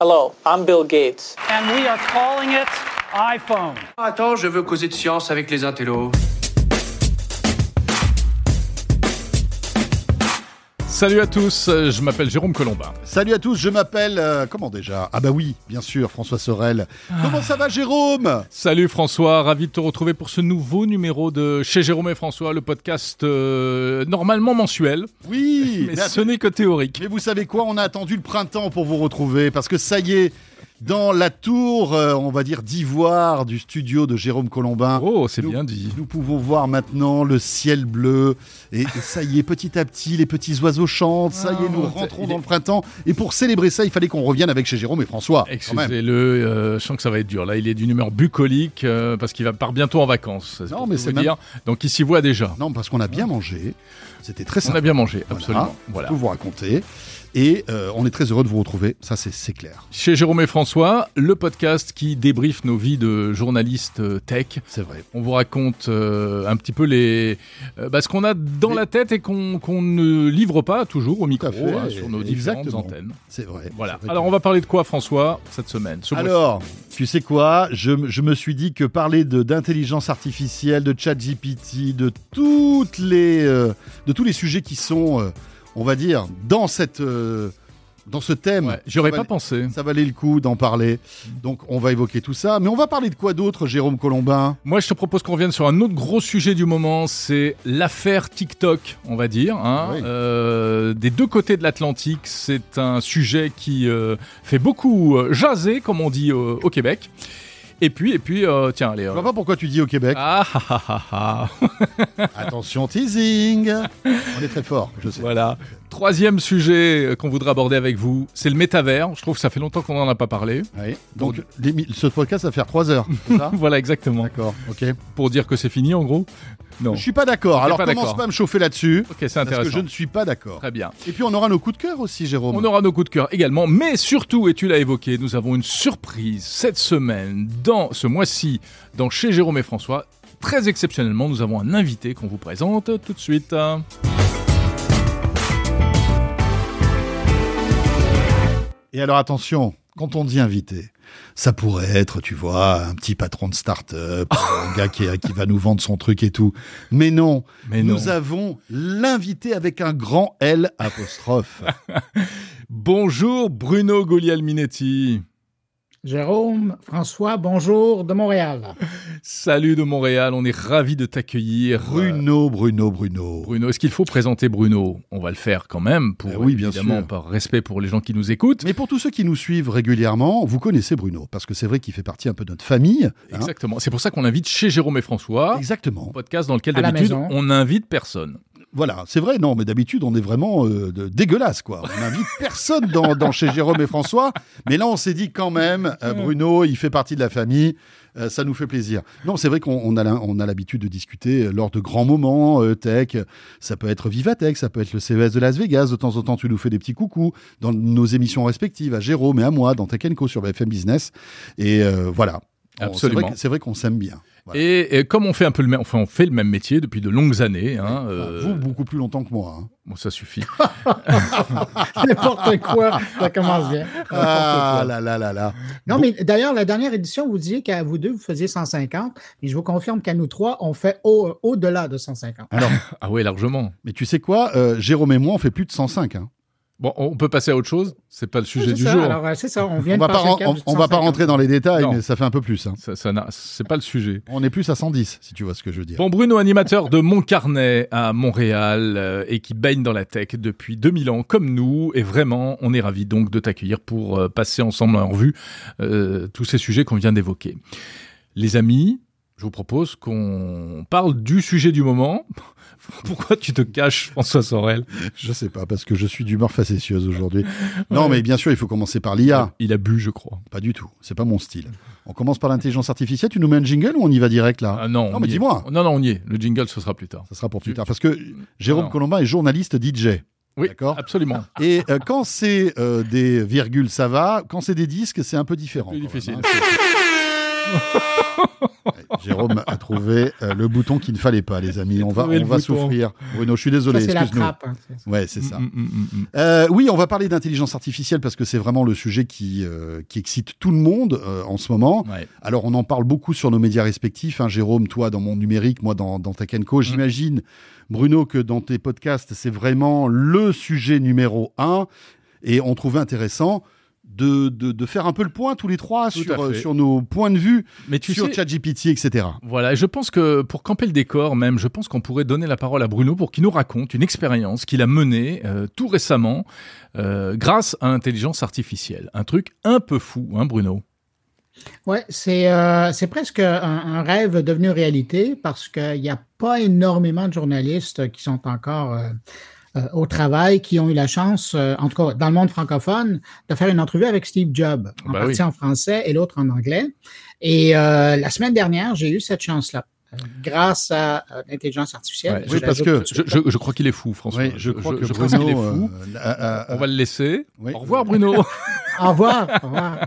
Hello, I'm Bill Gates. And we are calling it iPhone. Attends, je veux causer de science avec les intellos. Salut à tous, je m'appelle Jérôme Colombin. Salut à tous, je m'appelle. euh, comment déjà? Ah bah oui, bien sûr, François Sorel. Comment ça va, Jérôme? Salut François, ravi de te retrouver pour ce nouveau numéro de Chez Jérôme et François, le podcast euh, normalement mensuel, Oui mais mais, ce n'est que théorique. mais vous savez quoi? On a attendu le printemps pour vous retrouver parce que ça y est, dans la tour, euh, on va dire d'ivoire du studio de Jérôme Colombin. Oh, c'est nous- bien dit. Nous pouvons voir maintenant le ciel bleu et, et ça y est, petit à petit, les petits oiseaux chantent. Ça y est, nous Oh, rentrons dans est- le printemps. Et pour célébrer ça, il fallait qu'on revienne avec chez Jérôme et François. Excusez-le, euh, je sens que ça va être dur. Là, il est d'une humeur bucolique euh, parce qu'il va part bientôt en vacances. Non, mais tout c'est même- dire. Donc il s'y voit déjà. Non, parce qu'on a bien mangé. C'était très On sympa. a bien mangé, Voilà. absolument. On Voilà. peut vous raconter. Et euh, on est très heureux de vous retrouver. Ça, c'est clair. Chez Jérôme et François, le podcast qui débriefe nos vies de journalistes euh, tech. C'est vrai. On vous raconte euh, un petit peu les, euh, bah, ce qu'on a dans Les- la tête et qu'on ne livre pas toujours au micro fait, hein, sur nos différentes exactement. antennes. C'est vrai. Voilà. Vrai Alors on va parler de quoi François cette semaine ce Alors, tu sais quoi? Je, me suis dit que parler d'intelligence artificielle, de chat GPT, de toutes les, de tous les sujets qui sont, on va dire, dans cette, euh, dans ce thème. Ouais, J'y aurais ça pas valait- pensé. Ça valait le coup d'en parler. Donc, on va évoquer tout ça. Mais on va parler de quoi d'autre, Jérôme Colombin? Moi, je te propose qu'on revienne sur un autre gros sujet du moment, c'est l'affaire TikTok, on va dire. hein. Oui. Euh, des deux côtés de l'Atlantique, c'est un sujet qui euh, fait beaucoup jaser, comme on dit au Québec. Et puis, et puis, euh, tiens, allez. Je euh, vois pas pourquoi tu dis au Québec. ah, ah, ah, ah, ah. Attention, teasing On est très fort, je sais. Voilà. Troisième sujet euh, qu'on voudrait aborder avec vous, c'est le métavers. Je trouve que ça fait longtemps qu'on n'en a pas parlé. Oui. Donc, l'émi- ce podcast va faire 3 heures. ça Voilà, exactement. D'accord, ok. Pour dire que c'est fini, en gros Non. Je suis pas d'accord. Alors, pas commence pas à me chauffer là-dessus. Ok, c'est Parce que intéressant. je ne suis pas d'accord. Très bien. Et puis, on aura nos coups de cœur aussi, Jérôme. On aura nos coups de cœur également, mais surtout, et tu l'as évoqué, nous avons une surprise cette semaine, dans ce mois-ci, dans chez Jérôme et François. Très exceptionnellement, nous avons un invité qu'on vous présente tout de suite. Et alors, attention, quand on dit invité, ça pourrait être, tu vois, un petit patron de start-up, un gars qui, qui va nous vendre son truc et tout. Mais non, Mais non. nous avons l'invité avec un grand L apostrophe. Bonjour Bruno Guglielminetti. Jérôme, François, bonjour de Montréal. Salut de Montréal, on est ravis de t'accueillir. Bruno, Bruno, Bruno. Bruno, est-ce qu'il faut présenter Bruno? On va le faire quand même, pour Eh oui, bien évidemment sûr. par respect pour les gens qui nous écoutent. Mais pour tous ceux qui nous suivent régulièrement, vous connaissez Bruno, parce que c'est vrai qu'il fait partie un peu de notre famille. hein. Exactement. C'est pour ça qu'on invite chez Jérôme et François, Exactement. un podcast dans lequel d'habitude on n'invite personne. Voilà, c'est vrai, non, mais d'habitude, on est vraiment euh, de- dégueulasse, quoi. On n'invite personne dans, dans chez Jérôme et François, mais là, on s'est dit quand même, euh, Bruno, il fait partie de la famille, euh, ça nous fait plaisir. Non, c'est vrai qu'on on a la- on a l'habitude de discuter lors de grands moments tech. Ça peut être Vivatech, ça peut être le CES de Las Vegas. De temps en temps, tu nous fais des petits coucous dans nos émissions respectives, à Jérôme et à moi, dans Tech Co sur BFM Business. Et voilà. Absolument. c'est vrai que- C'est vrai qu'on s'aime bien. Voilà. Et, et comme on fait un peu le même, enfin on fait le même métier depuis de longues années, hein, euh, Vous, beaucoup plus longtemps que moi. hein. bon ça suffit. N'importe quoi, ça commence bien. Ah là là là là. Non, mais d'ailleurs, la dernière édition, vous disiez qu'à vous deux, vous faisiez 150, et je vous confirme qu'à nous trois, on fait au- au-delà de 150. Alors, ah ouais largement. Mais tu sais quoi, euh, Jérôme et moi, on fait plus de 105. hein. Bon, on peut passer à autre chose. C'est pas le sujet du ça, jour. Alors, euh, c'est ça, on vient On de va, pas, ren- on, on va pas 150. rentrer dans les détails, Non. mais ça fait un peu plus. hein. Ça, ça n'a- c'est pas le sujet. On est plus à 110, si tu vois ce que je veux dire. Bon, Bruno, animateur de Montcarnet à Montréal euh, et qui baigne dans la tech depuis 2000 ans, comme nous. Et vraiment, on est ravis donc de t'accueillir pour euh, passer ensemble en revue euh, tous ces sujets qu'on vient d'évoquer. Les amis, je vous propose qu'on parle du sujet du moment. Pourquoi tu te caches, François Sorel? Je sais pas, parce que je suis d'humeur facétieuse aujourd'hui. Non, mais bien sûr, il faut commencer par l'IA. Il a bu, je crois. Pas du tout, c'est pas mon style. On commence par l'intelligence artificielle, tu nous mets un jingle ou on y va direct là? Ah non, Non, on mais dis-moi. Non, non, on y est. Le jingle, ce sera plus tard. Ça sera pour plus Tu- tard. Parce que Jérôme Non. Colombin est journaliste DJ. Oui, D'accord? absolument. Et euh, quand c'est euh, des virgules, ça va. Quand c'est des disques, c'est un peu différent. Plus quand difficile. même, hein. Jérôme a trouvé euh, le bouton qu'il ne fallait pas, les amis. On va, on va souffrir. Bruno, je suis désolé, Ça, c'est la trappe. hein, c'est ça. Ouais, c'est ça. Mm, mm, mm, mm. Euh, oui, on va parler d'intelligence artificielle parce que c'est vraiment le sujet qui, euh, qui excite tout le monde euh, en ce moment. Ouais. Alors, on en parle beaucoup sur nos médias respectifs. hein. Jérôme, toi, dans mon numérique, moi, dans, dans Tech Co. J'imagine, Bruno, que dans tes podcasts, c'est vraiment le sujet numéro un. Et on trouvait intéressant de, de, de faire un peu le point tous les trois Tout sur, euh, sur nos points de vue Mais tu sur sais, ChatGPT, etc. Voilà, et je pense que pour camper le décor même, je pense qu'on pourrait donner la parole à Bruno pour qu'il nous raconte une expérience qu'il a menée euh, tout récemment euh, grâce à l'intelligence artificielle. Un truc un peu fou, hein Bruno? Ouais, c'est euh, c'est presque un, un rêve devenu réalité parce qu'il n'y a pas énormément de journalistes qui sont encore euh, au travail, qui ont eu la chance, euh, en tout cas dans le monde francophone, de faire une entrevue avec Steve Jobs, en partie oui. en français et l'autre en anglais. Et euh, la semaine dernière, j'ai eu cette chance-là. Euh, Grâce à euh, l'intelligence artificielle. Ouais, oui, parce que je, suite. je- je crois qu'il est fou, François. Oui, je crois que qu'il est Bruno, fou. euh, a- a- On va le laisser. Oui. Au revoir Bruno. Au revoir. Au revoir.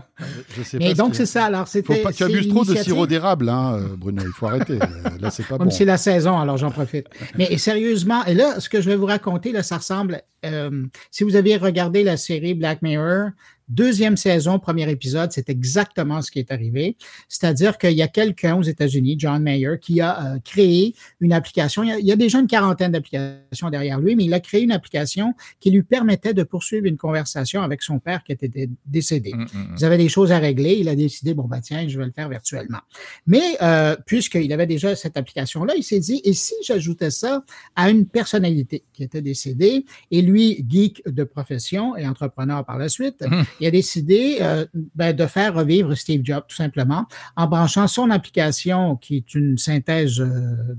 je sais Mais pas donc, ce c'est que- ça. Alors, c'était. Faut pas, tu c'est abuses trop de sirop d'érable, hein, euh, Bruno. Il faut arrêter. Euh, Là, c'est pas Comme bon. c'est la saison, alors j'en profite. Mais sérieusement, et là, ce que je vais vous raconter, là, ça ressemble. euh, si vous aviez regardé la série Black Mirror, deuxième saison, premier épisode, c'est exactement ce qui est arrivé. C'est-à-dire qu'il y a quelqu'un aux États-Unis, John Mayer, qui a euh, créé une application. Il y, a, il y a déjà une quarantaine d'applications derrière lui, mais il a créé une application qui lui permettait de poursuivre une conversation avec son père qui était dé- décédé. Mm, mm, mm. Ils avaient des choses à régler. Il a décidé, bon, bah tiens, je vais le faire virtuellement. Mais euh, puisqu'il avait déjà cette application-là, il s'est dit, et si j'ajoutais ça à une personnalité qui était décédée, et lui, geek de profession et entrepreneur par la suite, Mhm. Il a décidé euh, ben, de faire revivre Steve Jobs, tout simplement, en branchant son application, qui est une synthèse euh,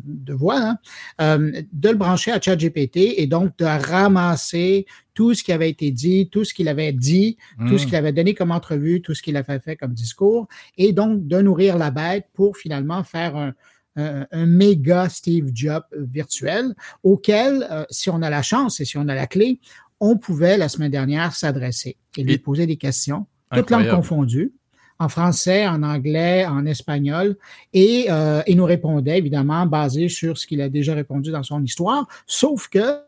de voix, hein, euh, de le brancher à ChatGPT et donc de ramasser tout ce qui avait été dit, tout ce qu'il avait dit, tout ce Mm. qu'il avait donné comme entrevue, tout ce qu'il avait fait comme discours, et donc de nourrir la bête pour finalement faire un, un- un méga Steve Jobs virtuel auquel, euh, si on a la chance et si on a la clé, on pouvait la semaine dernière s'adresser et lui Et- poser des questions, toutes langues confondues, en français, en anglais, en espagnol, et euh, il nous répondait évidemment basé sur ce qu'il a déjà répondu dans son histoire, sauf que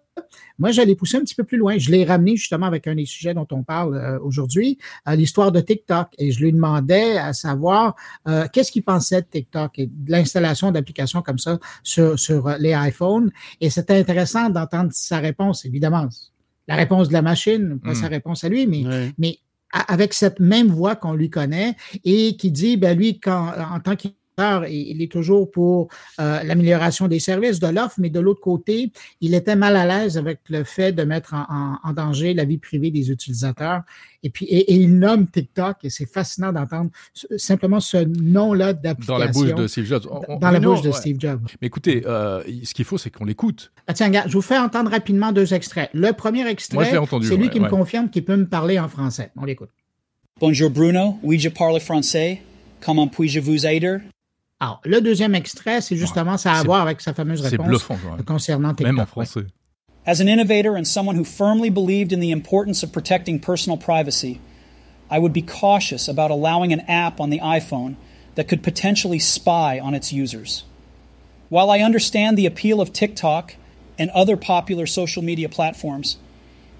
moi, j'allais pousser un petit peu plus loin. Je l'ai ramené justement avec un des sujets dont on parle euh, aujourd'hui, l'histoire de TikTok. Et je lui demandais à savoir euh, qu'est-ce qu'il pensait de TikTok et de l'installation d'applications comme ça sur, sur les iPhones. Et c'était intéressant d'entendre sa réponse, évidemment. La réponse de la machine, pas Mm. sa réponse à lui, mais mais avec cette même voix qu'on lui connaît et qui dit, ben lui, quand, en tant il il est toujours pour euh, l'amélioration des services de l'offre, mais de l'autre côté, il était mal à l'aise avec le fait de mettre en, en- en danger la vie privée des utilisateurs. Et puis, et, et il nomme TikTok, et c'est fascinant d'entendre simplement ce nom-là d'application. Dans la bouche de Steve Jobs. On- on- dans la bouche de ouais. Steve Jobs. Mais écoutez, euh, ce qu'il faut, c'est qu'on l'écoute. Ah, tiens, regarde, je vous fais entendre rapidement deux extraits. Le premier extrait, c'est lui ouais, qui me confirme qu'il peut me parler en français. On l'écoute. Bonjour Bruno, oui je parle français. Comment puis-je vous aider? Alors, le deuxième extrait, c'est justement ça a à voir avec sa fameuse réponse bluffant concernant TikTok. Même en Ouais. français. As an innovator and someone who firmly believed in the importance of protecting personal privacy, I would be cautious about allowing an app on the iPhone that could potentially spy on its users. While I understand the appeal of TikTok and other popular social media platforms,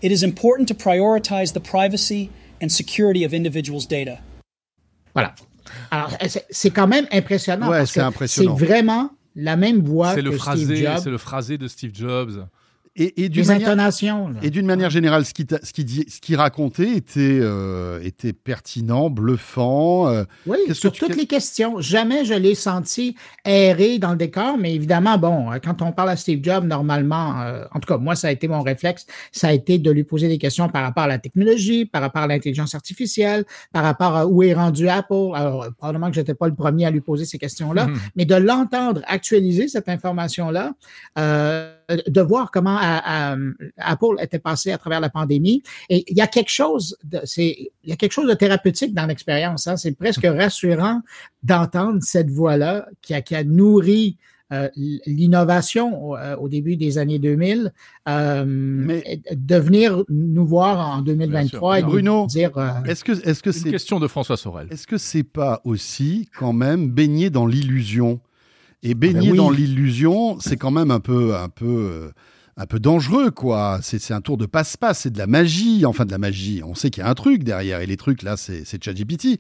it is important to prioritize the privacy and security of individuals' data. Voilà. Alors, c'est- quand même impressionnant. Ouais, c'est que impressionnant. C'est vraiment la même voix que le Steve Jobs. c'est le phrasé de Steve Jobs. Et, et d'une manière, manière générale, ce qu'il t'a- ce qu'il dit- ce qu'il racontait était, euh, était pertinent, bluffant. euh, Oui, sur que tu- toutes les questions. Jamais je l'ai senti erré dans le décor, mais évidemment, bon, euh, quand on parle à Steve Jobs, normalement, euh, en tout cas, moi, ça a été mon réflexe, ça a été de lui poser des questions par rapport à la technologie, par rapport à l'intelligence artificielle, par rapport à où est rendu Apple. Alors, euh, probablement que j'étais pas le premier à lui poser ces questions-là, Mhm. mais de l'entendre actualiser cette information-là, euh, de voir comment à- à- Apple était passé à travers la pandémie. Et il y a quelque chose de, c'est, il y a quelque chose de thérapeutique dans l'expérience. Hein. C'est presque rassurant d'entendre cette voix-là qui a, qui a nourri euh, l'innovation au, euh, au début des années 2000, euh, Mais- de venir nous voir en 2023 et. Bruno, dire euh, Est-ce que est-ce que Une c'est question de François Sorel. est-ce que c'est pas aussi quand même baigné dans l'illusion Et baigner Ah ben oui. dans l'illusion, c'est quand même un peu, un peu, euh, un peu dangereux, quoi. C'est un tour de passe-passe, c'est de la magie, enfin de la magie. On sait qu'il y a un truc derrière, et les trucs là, c'est c'est ChatGPT.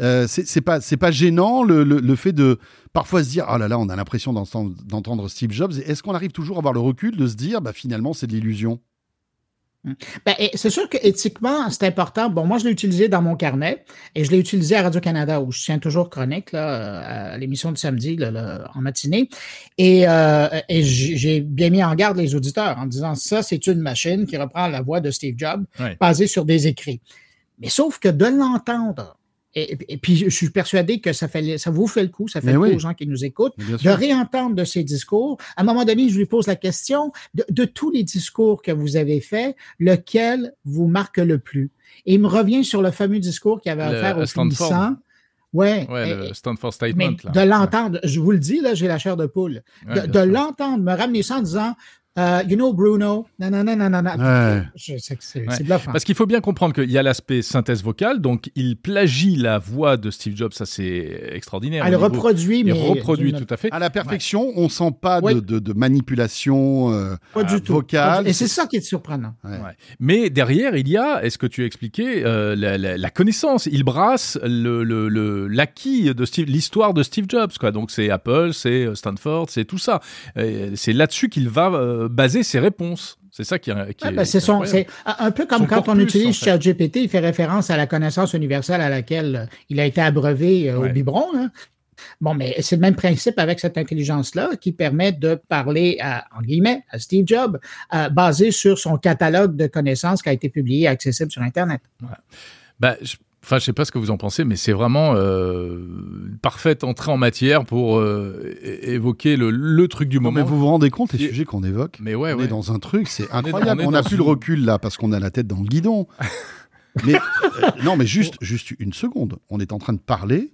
Euh, c'est pas, c'est pas gênant le, le, le fait de parfois se dire, oh là là, on a l'impression d'entendre d'entendre Steve Jobs. Est-ce qu'on arrive toujours à avoir le recul de se dire, bah finalement, c'est de l'illusion? Ben, c'est sûr que éthiquement, c'est important. Bon, moi, je l'ai utilisé dans mon carnet et je l'ai utilisé à Radio-Canada où je tiens toujours chronique, là, euh, à l'émission de samedi, là, là, en matinée. Et, euh, et j'ai j'ai bien mis en garde les auditeurs en disant ça, c'est une machine qui reprend la voix de Steve Jobs Ouais. basée sur des écrits. Mais sauf que de l'entendre, et, puis je suis persuadé que ça, fait, ça vous fait le coup, ça fait Mais le oui. coup aux gens qui nous écoutent de réentendre de ces discours. À un moment donné, je lui pose la question de, de tous les discours que vous avez faits, lequel vous marque le plus? Et il me revient sur le fameux discours qu'il avait à aux Stanford. finissants. Ouais. Ouais, et- le Stanford mais Statement. là. de l'entendre, je vous le dis, là, j'ai la chair de poule. Ouais, de de l'entendre me ramener ça en disant, euh, you know, Bruno, non, non, non, non, non, non. Ouais. Je sais que c'est Ouais. bluffant. Parce qu'il faut bien comprendre qu'il y a l'aspect synthèse vocale, donc il plagie la voix de Steve Jobs, ça c'est extraordinaire. Elle reproduit, Il mais. reproduit d'une- tout à fait. À la perfection, on sent pas de, de, de manipulation. euh, Pas du euh, tout. vocale. Et c'est ça qui est surprenant. Ouais. Ouais. Mais derrière, il y a, est-ce que tu as expliqué, euh, la, la- la connaissance? Il brasse le, le, le- l'acquis de Steve, l'histoire de Steve Jobs, quoi. Donc c'est Apple, c'est Stanford, c'est tout ça. Euh, c'est là-dessus qu'il va euh, baser ses réponses. C'est ça qui, est- qui ben, c'est un peu comme Son quand on utilise. ChatGPT, il fait référence à la connaissance universelle à laquelle euh, il a été abreuvé euh, Ouais. au biberon. hein. Bon, mais c'est le même principe avec cette intelligence-là qui permet de parler à, en guillemets, à Steve Jobs, euh, basé sur son catalogue de connaissances qui a été publié et accessible sur Internet. Bah, je... Enfin, je sais pas ce que vous en pensez, mais c'est vraiment euh, une parfaite entrée en matière pour euh, évoquer le, le truc du Non, moment. mais vous vous rendez compte les Et- sujets qu'on évoque Mais ouais, On ouais. est dans un truc, c'est incroyable. on n'a plus le recul là parce qu'on a la tête dans le guidon. mais euh, non, mais juste, juste une seconde. On est en train de parler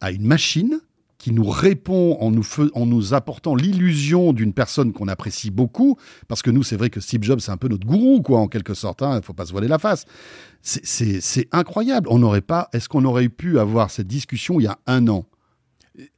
à une machine qui nous répond en nous, fais- en nous apportant l'illusion d'une personne qu'on apprécie beaucoup. Parce que nous, c'est vrai que Steve Jobs, c'est un peu notre gourou, quoi, en quelque sorte. Il ne faut pas se voiler la face. C'est- incroyable. On n'aurait pas. Est-ce qu'on aurait pu avoir cette discussion il y a un an?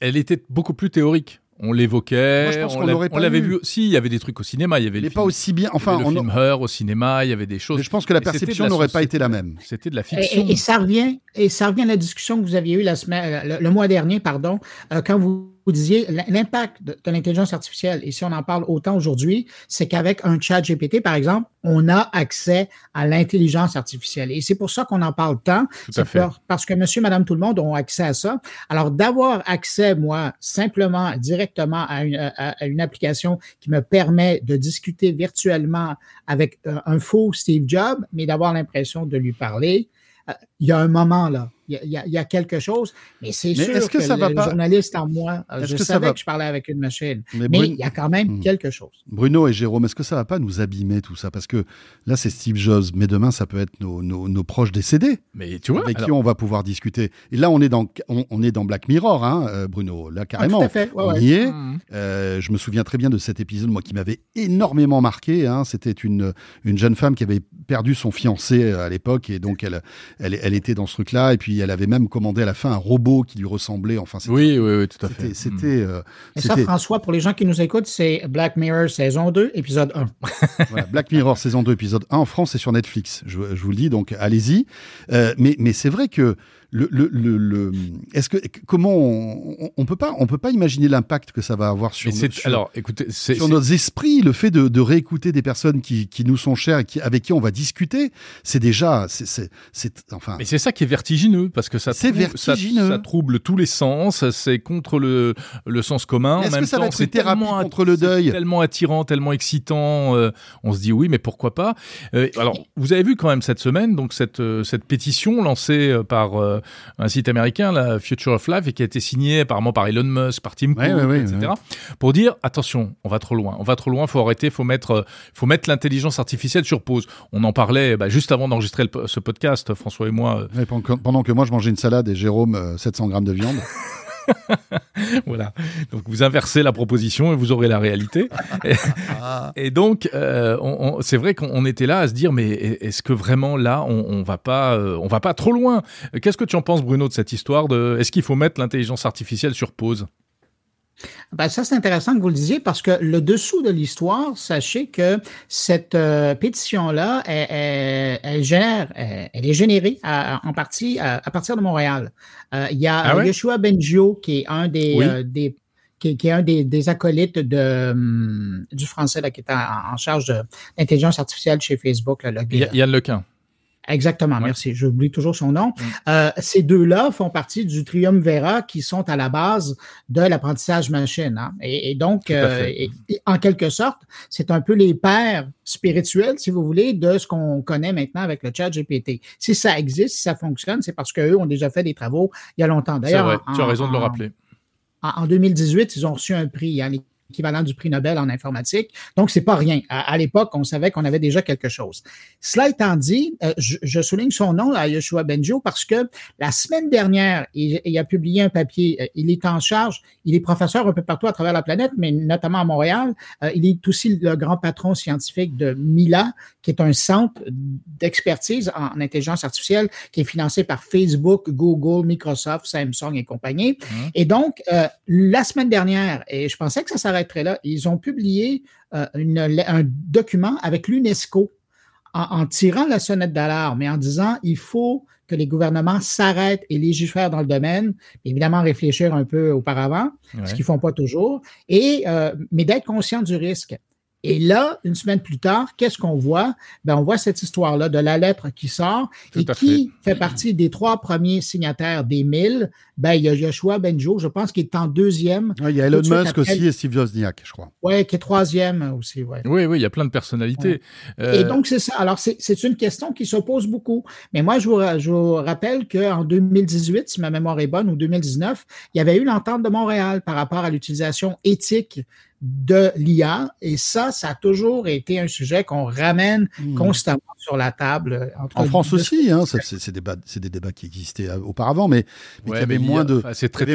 Elle était beaucoup plus théorique. On l'évoquait, Moi, je pense on l'avait vu. Si, il y avait des trucs au cinéma, il y avait Il le n'est pas film, aussi bien. il y Enfin, avait le on- film Her au cinéma, il y avait des choses. mais je pense que la Mais perception n'aurait pas été la même. C'était de la Et, fiction. et- et ça revient, et ça revient à la discussion que vous aviez eue la semaine, le, le mois dernier, pardon, euh, quand vous, vous disiez l'impact de, de l'intelligence artificielle. Et si on en parle autant aujourd'hui, c'est qu'avec un chat GPT, par exemple, on a accès à l'intelligence artificielle. Et c'est pour ça qu'on en parle tant. Tout à C'est parce que monsieur, madame, tout le monde ont accès à ça. Alors, d'avoir accès, moi, simplement, directement à une, à- à une application qui me permet de discuter virtuellement avec euh, un faux Steve Jobs, mais d'avoir l'impression de lui parler, euh, il y a un moment là, il y a, y y quelque chose, mais c'est sûr est-ce que que, ça va le pas- journaliste en moi, euh, je que ça savais va- que je parlais avec une machine, Mais il y a quand même Hmm. quelque chose. Bruno et Jérôme, est-ce que ça va pas nous abîmer tout ça? Parce que là, c'est Steve Jobs, mais demain, ça peut être nos, nos- nos proches décédés Mais tu vois, avec alors- qui on va pouvoir discuter. Et là, on est dans, on, on est dans Black Mirror, hein, euh, Bruno. Là, carrément. Ah, tout à fait, ouais, on ouais. y est. Mhm. Euh, je me souviens très bien de cet épisode, moi, qui m'avait énormément marqué. hein. C'était une, une jeune femme qui avait perdu son fiancé à l'époque, et donc elle, elle, elle était dans ce truc-là. Et puis, elle avait même commandé à la fin un robot qui lui ressemblait. Enfin, c'était- Oui, oui, oui, tout à fait. c'était, c'était, euh, Et ça, François, pour les gens qui nous écoutent, c'est Black Mirror saison 2, épisode 1. Voilà, Black Mirror saison 2 épisode 1 en France et sur Netflix. Je, je vous le dis donc allez-y. Euh, mais mais c'est vrai que le le, le, le- est-ce que comment on, on, peut pas on peut pas imaginer l'impact que ça va avoir sur, nos- sur, alors, écoutez, sur nos esprits, le fait de, de réécouter des personnes qui, qui nous sont chères et qui, avec qui on va discuter, c'est déjà c'est enfin Mais c'est ça qui est vertigineux, parce que ça, C'est ça, vertigineux. ça trouble tous les sens, c'est contre le, le sens commun. Est-ce même que ça va être une thérapie contre le deuil tellement attirant, tellement excitant. euh, on se dit oui, mais pourquoi pas? Euh, Alors, vous avez vu quand même cette semaine, donc cette, euh, cette pétition lancée euh, par euh, un site américain, la Future of Life, et qui a été signée apparemment par Elon Musk, par Tim Cook, Ouais, ouais, ouais, etc. ouais. Pour dire attention, on va trop loin, on va trop loin, faut arrêter, faut mettre, euh, faut mettre l'intelligence artificielle sur pause. On en parlait bah, juste avant d'enregistrer ce podcast, François et moi. euh, pendant, que, moi je mangeais une salade et Jérôme euh, 700 grammes de viande. Voilà. Donc vous inversez la proposition et vous aurez la réalité. et, et donc euh, on- on- c'est vrai qu'on était là à se dire mais est-ce que vraiment là on, on va pas euh, on va pas trop loin? Qu'est-ce que tu en penses Bruno de cette histoire de est-ce qu'il faut mettre l'intelligence artificielle sur pause? Ben, ça, c'est intéressant que vous le disiez parce que le dessous de l'histoire, sachez que cette euh, pétition-là, elle, elle, gère, elle, est générée en partie à, partir de Montréal. Euh, il y a ah Yeshua Benjio, qui est un des, euh, des qui, qui, est un des, des acolytes de, hum, du français là, qui est en, charge de l'intelligence artificielle chez Facebook. Là, le, Yann Lequin. Exactement, merci. J'oublie toujours son nom. Euh, ces deux-là font partie du triumvirat qui sont à la base de l'apprentissage machine. Hein. Et, donc, euh, en quelque sorte, c'est un peu les pères spirituels, si vous voulez, de ce qu'on connaît maintenant avec le chat GPT. Si ça existe, si ça fonctionne, c'est parce qu'eux ont déjà fait des travaux il y a longtemps. D'ailleurs, tu as raison de le rappeler. En, 2018, ils ont reçu un prix. Hein, équivalent du prix Nobel en informatique. Donc, c'est pas rien. À, l'époque, on savait qu'on avait déjà quelque chose. Cela étant dit, euh, je, souligne son nom à Yoshua Benjo parce que la semaine dernière, il, a publié un papier. Euh, il est en charge, il est professeur un peu partout à travers la planète, mais notamment à Montréal. Euh, il est aussi le grand patron scientifique de Mila, qui est un centre d'expertise en, intelligence artificielle qui est financé par Facebook, Google, Microsoft, Samsung et compagnie. Mmh. Et donc, la semaine dernière, et je pensais que ça s'arrêtait là. Ils ont publié euh, un document avec l'UNESCO en, tirant la sonnette d'alarme et en disant il faut que les gouvernements s'arrêtent et légifèrent dans le domaine, évidemment réfléchir un peu auparavant, ce qu'ils font pas toujours, et euh, mais d'être conscient du risque. Et là, une semaine plus tard, qu'est-ce qu'on voit? Ben, on voit cette histoire-là de la lettre qui sort et qui fait. partie des trois premiers signataires des 1000. Ben, il y a Joshua Benjo, je pense qu'il est en deuxième. il y a Elon Musk aussi et Steve Wozniak, je crois. Oui, qui est troisième aussi. Ouais. Oui, oui, il y a plein de personnalités. Euh, et donc, c'est ça. Alors, c'est une question qui s'oppose beaucoup. Mais moi, je vous, je vous rappelle qu'en 2018, si ma mémoire est bonne, ou 2019, il y avait eu l'entente de Montréal par rapport à l'utilisation éthique de l'IA. Et ça, ça a toujours été un sujet qu'on ramène hmm. constamment sur la table. Euh, en France aussi, hein, c'est des, des, débats qui existaient euh, auparavant, mais, mais y avait moins de,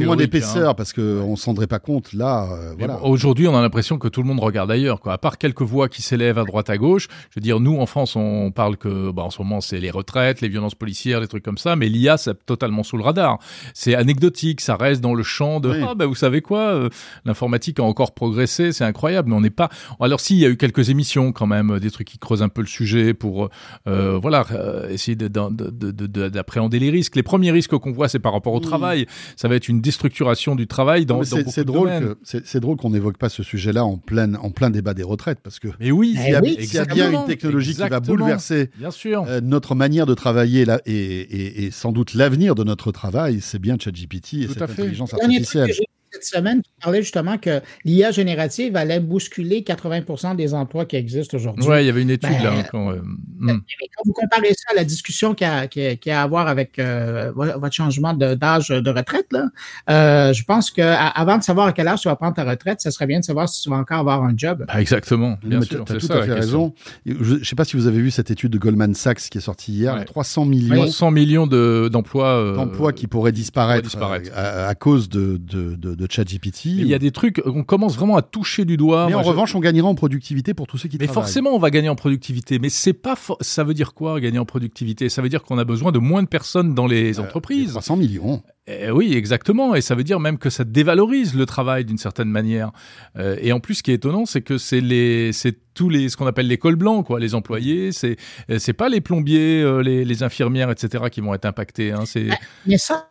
moins d'épaisseur hein. parce qu'on ne s'en rendrait pas compte. Là, euh, voilà. Aujourd'hui, on a l'impression que tout le monde regarde ailleurs. Quoi. À part quelques voix qui s'élèvent à droite à gauche, je veux dire, nous en France, on parle que, bah, en ce moment, c'est les retraites, les violences policières, les trucs comme ça, mais l'IA, c'est totalement sous le radar. C'est anecdotique, ça reste dans le champ de, ah, bah, vous savez quoi, l'informatique a encore progressé, c'est incroyable, mais on n'est pas. Alors, s'il y a eu quelques émissions quand même, des trucs qui creusent un peu le sujet pour euh, voilà, euh, essayer d'appréhender les risques. Les premiers risques qu'on voit, c'est par rapport au travail. Ça va être une déstructuration du travail dans, C'est drôle, c'est drôle qu'on n'évoque pas ce sujet-là en plein, en plein débat des retraites, parce que. Mais oui, il y a, bien une technologie qui va bouleverser bien sûr. Euh, notre manière de travailler là, et, et, sans doute l'avenir de notre travail, c'est bien ChatGPT et cette intelligence artificielle cette semaine qui parlait justement que l'IA générative allait bousculer 80 des emplois qui existent aujourd'hui. Oui, il y avait une étude là. Ben, quand, euh, ben, hmm. quand, vous comparez ça à la discussion qui a, qui a, à voir avec euh, votre changement d'âge de, retraite, là, euh, je pense qu'avant de savoir à quel âge tu vas prendre ta retraite, ça serait bien de savoir si tu vas encore avoir un job. Ah, exactement. Bien sûr, tu as tout à fait raison. Je ne sais pas si vous avez vu cette étude de Goldman Sachs qui est sortie hier. 300 millions. 300 millions d'emplois. d'emplois qui pourraient disparaître, À, cause de, de, de ChatGPT. Il y a des trucs, on commence vraiment à toucher du doigt. Mais en revanche, on gagnera en productivité pour tous ceux qui mais travaillent. Mais forcément, on va gagner en productivité. Mais c'est pas, ça veut dire quoi, gagner en productivité? Ça veut dire qu'on a besoin de moins de personnes dans les euh, entreprises. 300 millions. Eh oui, exactement. Et ça veut dire même que ça dévalorise le travail d'une certaine manière. Euh, et en plus, ce qui est étonnant, c'est que c'est les, c'est tous les, ce qu'on appelle les cols blancs, quoi, les employés. C'est, c'est pas les plombiers, euh, les, les, infirmières, etc., qui vont être impactés. Hein, c'est... Mais ça,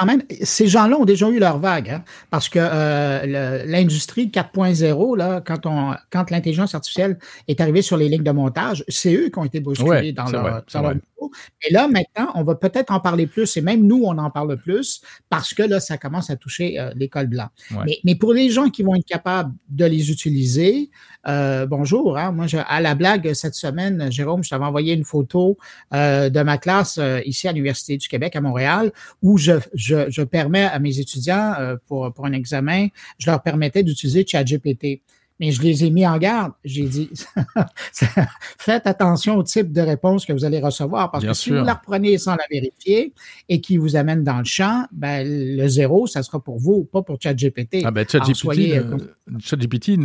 quand même, ces gens-là ont déjà eu leur vague, hein, parce que euh, l'industrie 4.0, là, quand, on, quand l'intelligence artificielle est arrivée sur les lignes de montage, c'est eux qui ont été bousculés dans leur, dans leur Et là, maintenant, on va peut-être en parler plus, et même nous, on en parle plus, parce que là, ça commence à toucher euh, l'école blanc. Mais, mais, pour les gens qui vont être capables de les utiliser, euh, bonjour, hein, moi, je, à la blague, cette semaine, Jérôme, je t'avais envoyé une photo de ma classe ici à l'Université du Québec à Montréal, où je, je, je permets à mes étudiants, euh, pour, pour un examen, je leur permettais d'utiliser ChatGPT mais je les ai mis en garde. J'ai dit, faites attention au type de réponse que vous allez recevoir, parce que si vous la reprenez sans la vérifier et qui vous amène dans le champ, ben, le zéro, ça sera pour vous, pas pour ChatGPT. Ah ben, ChatGPT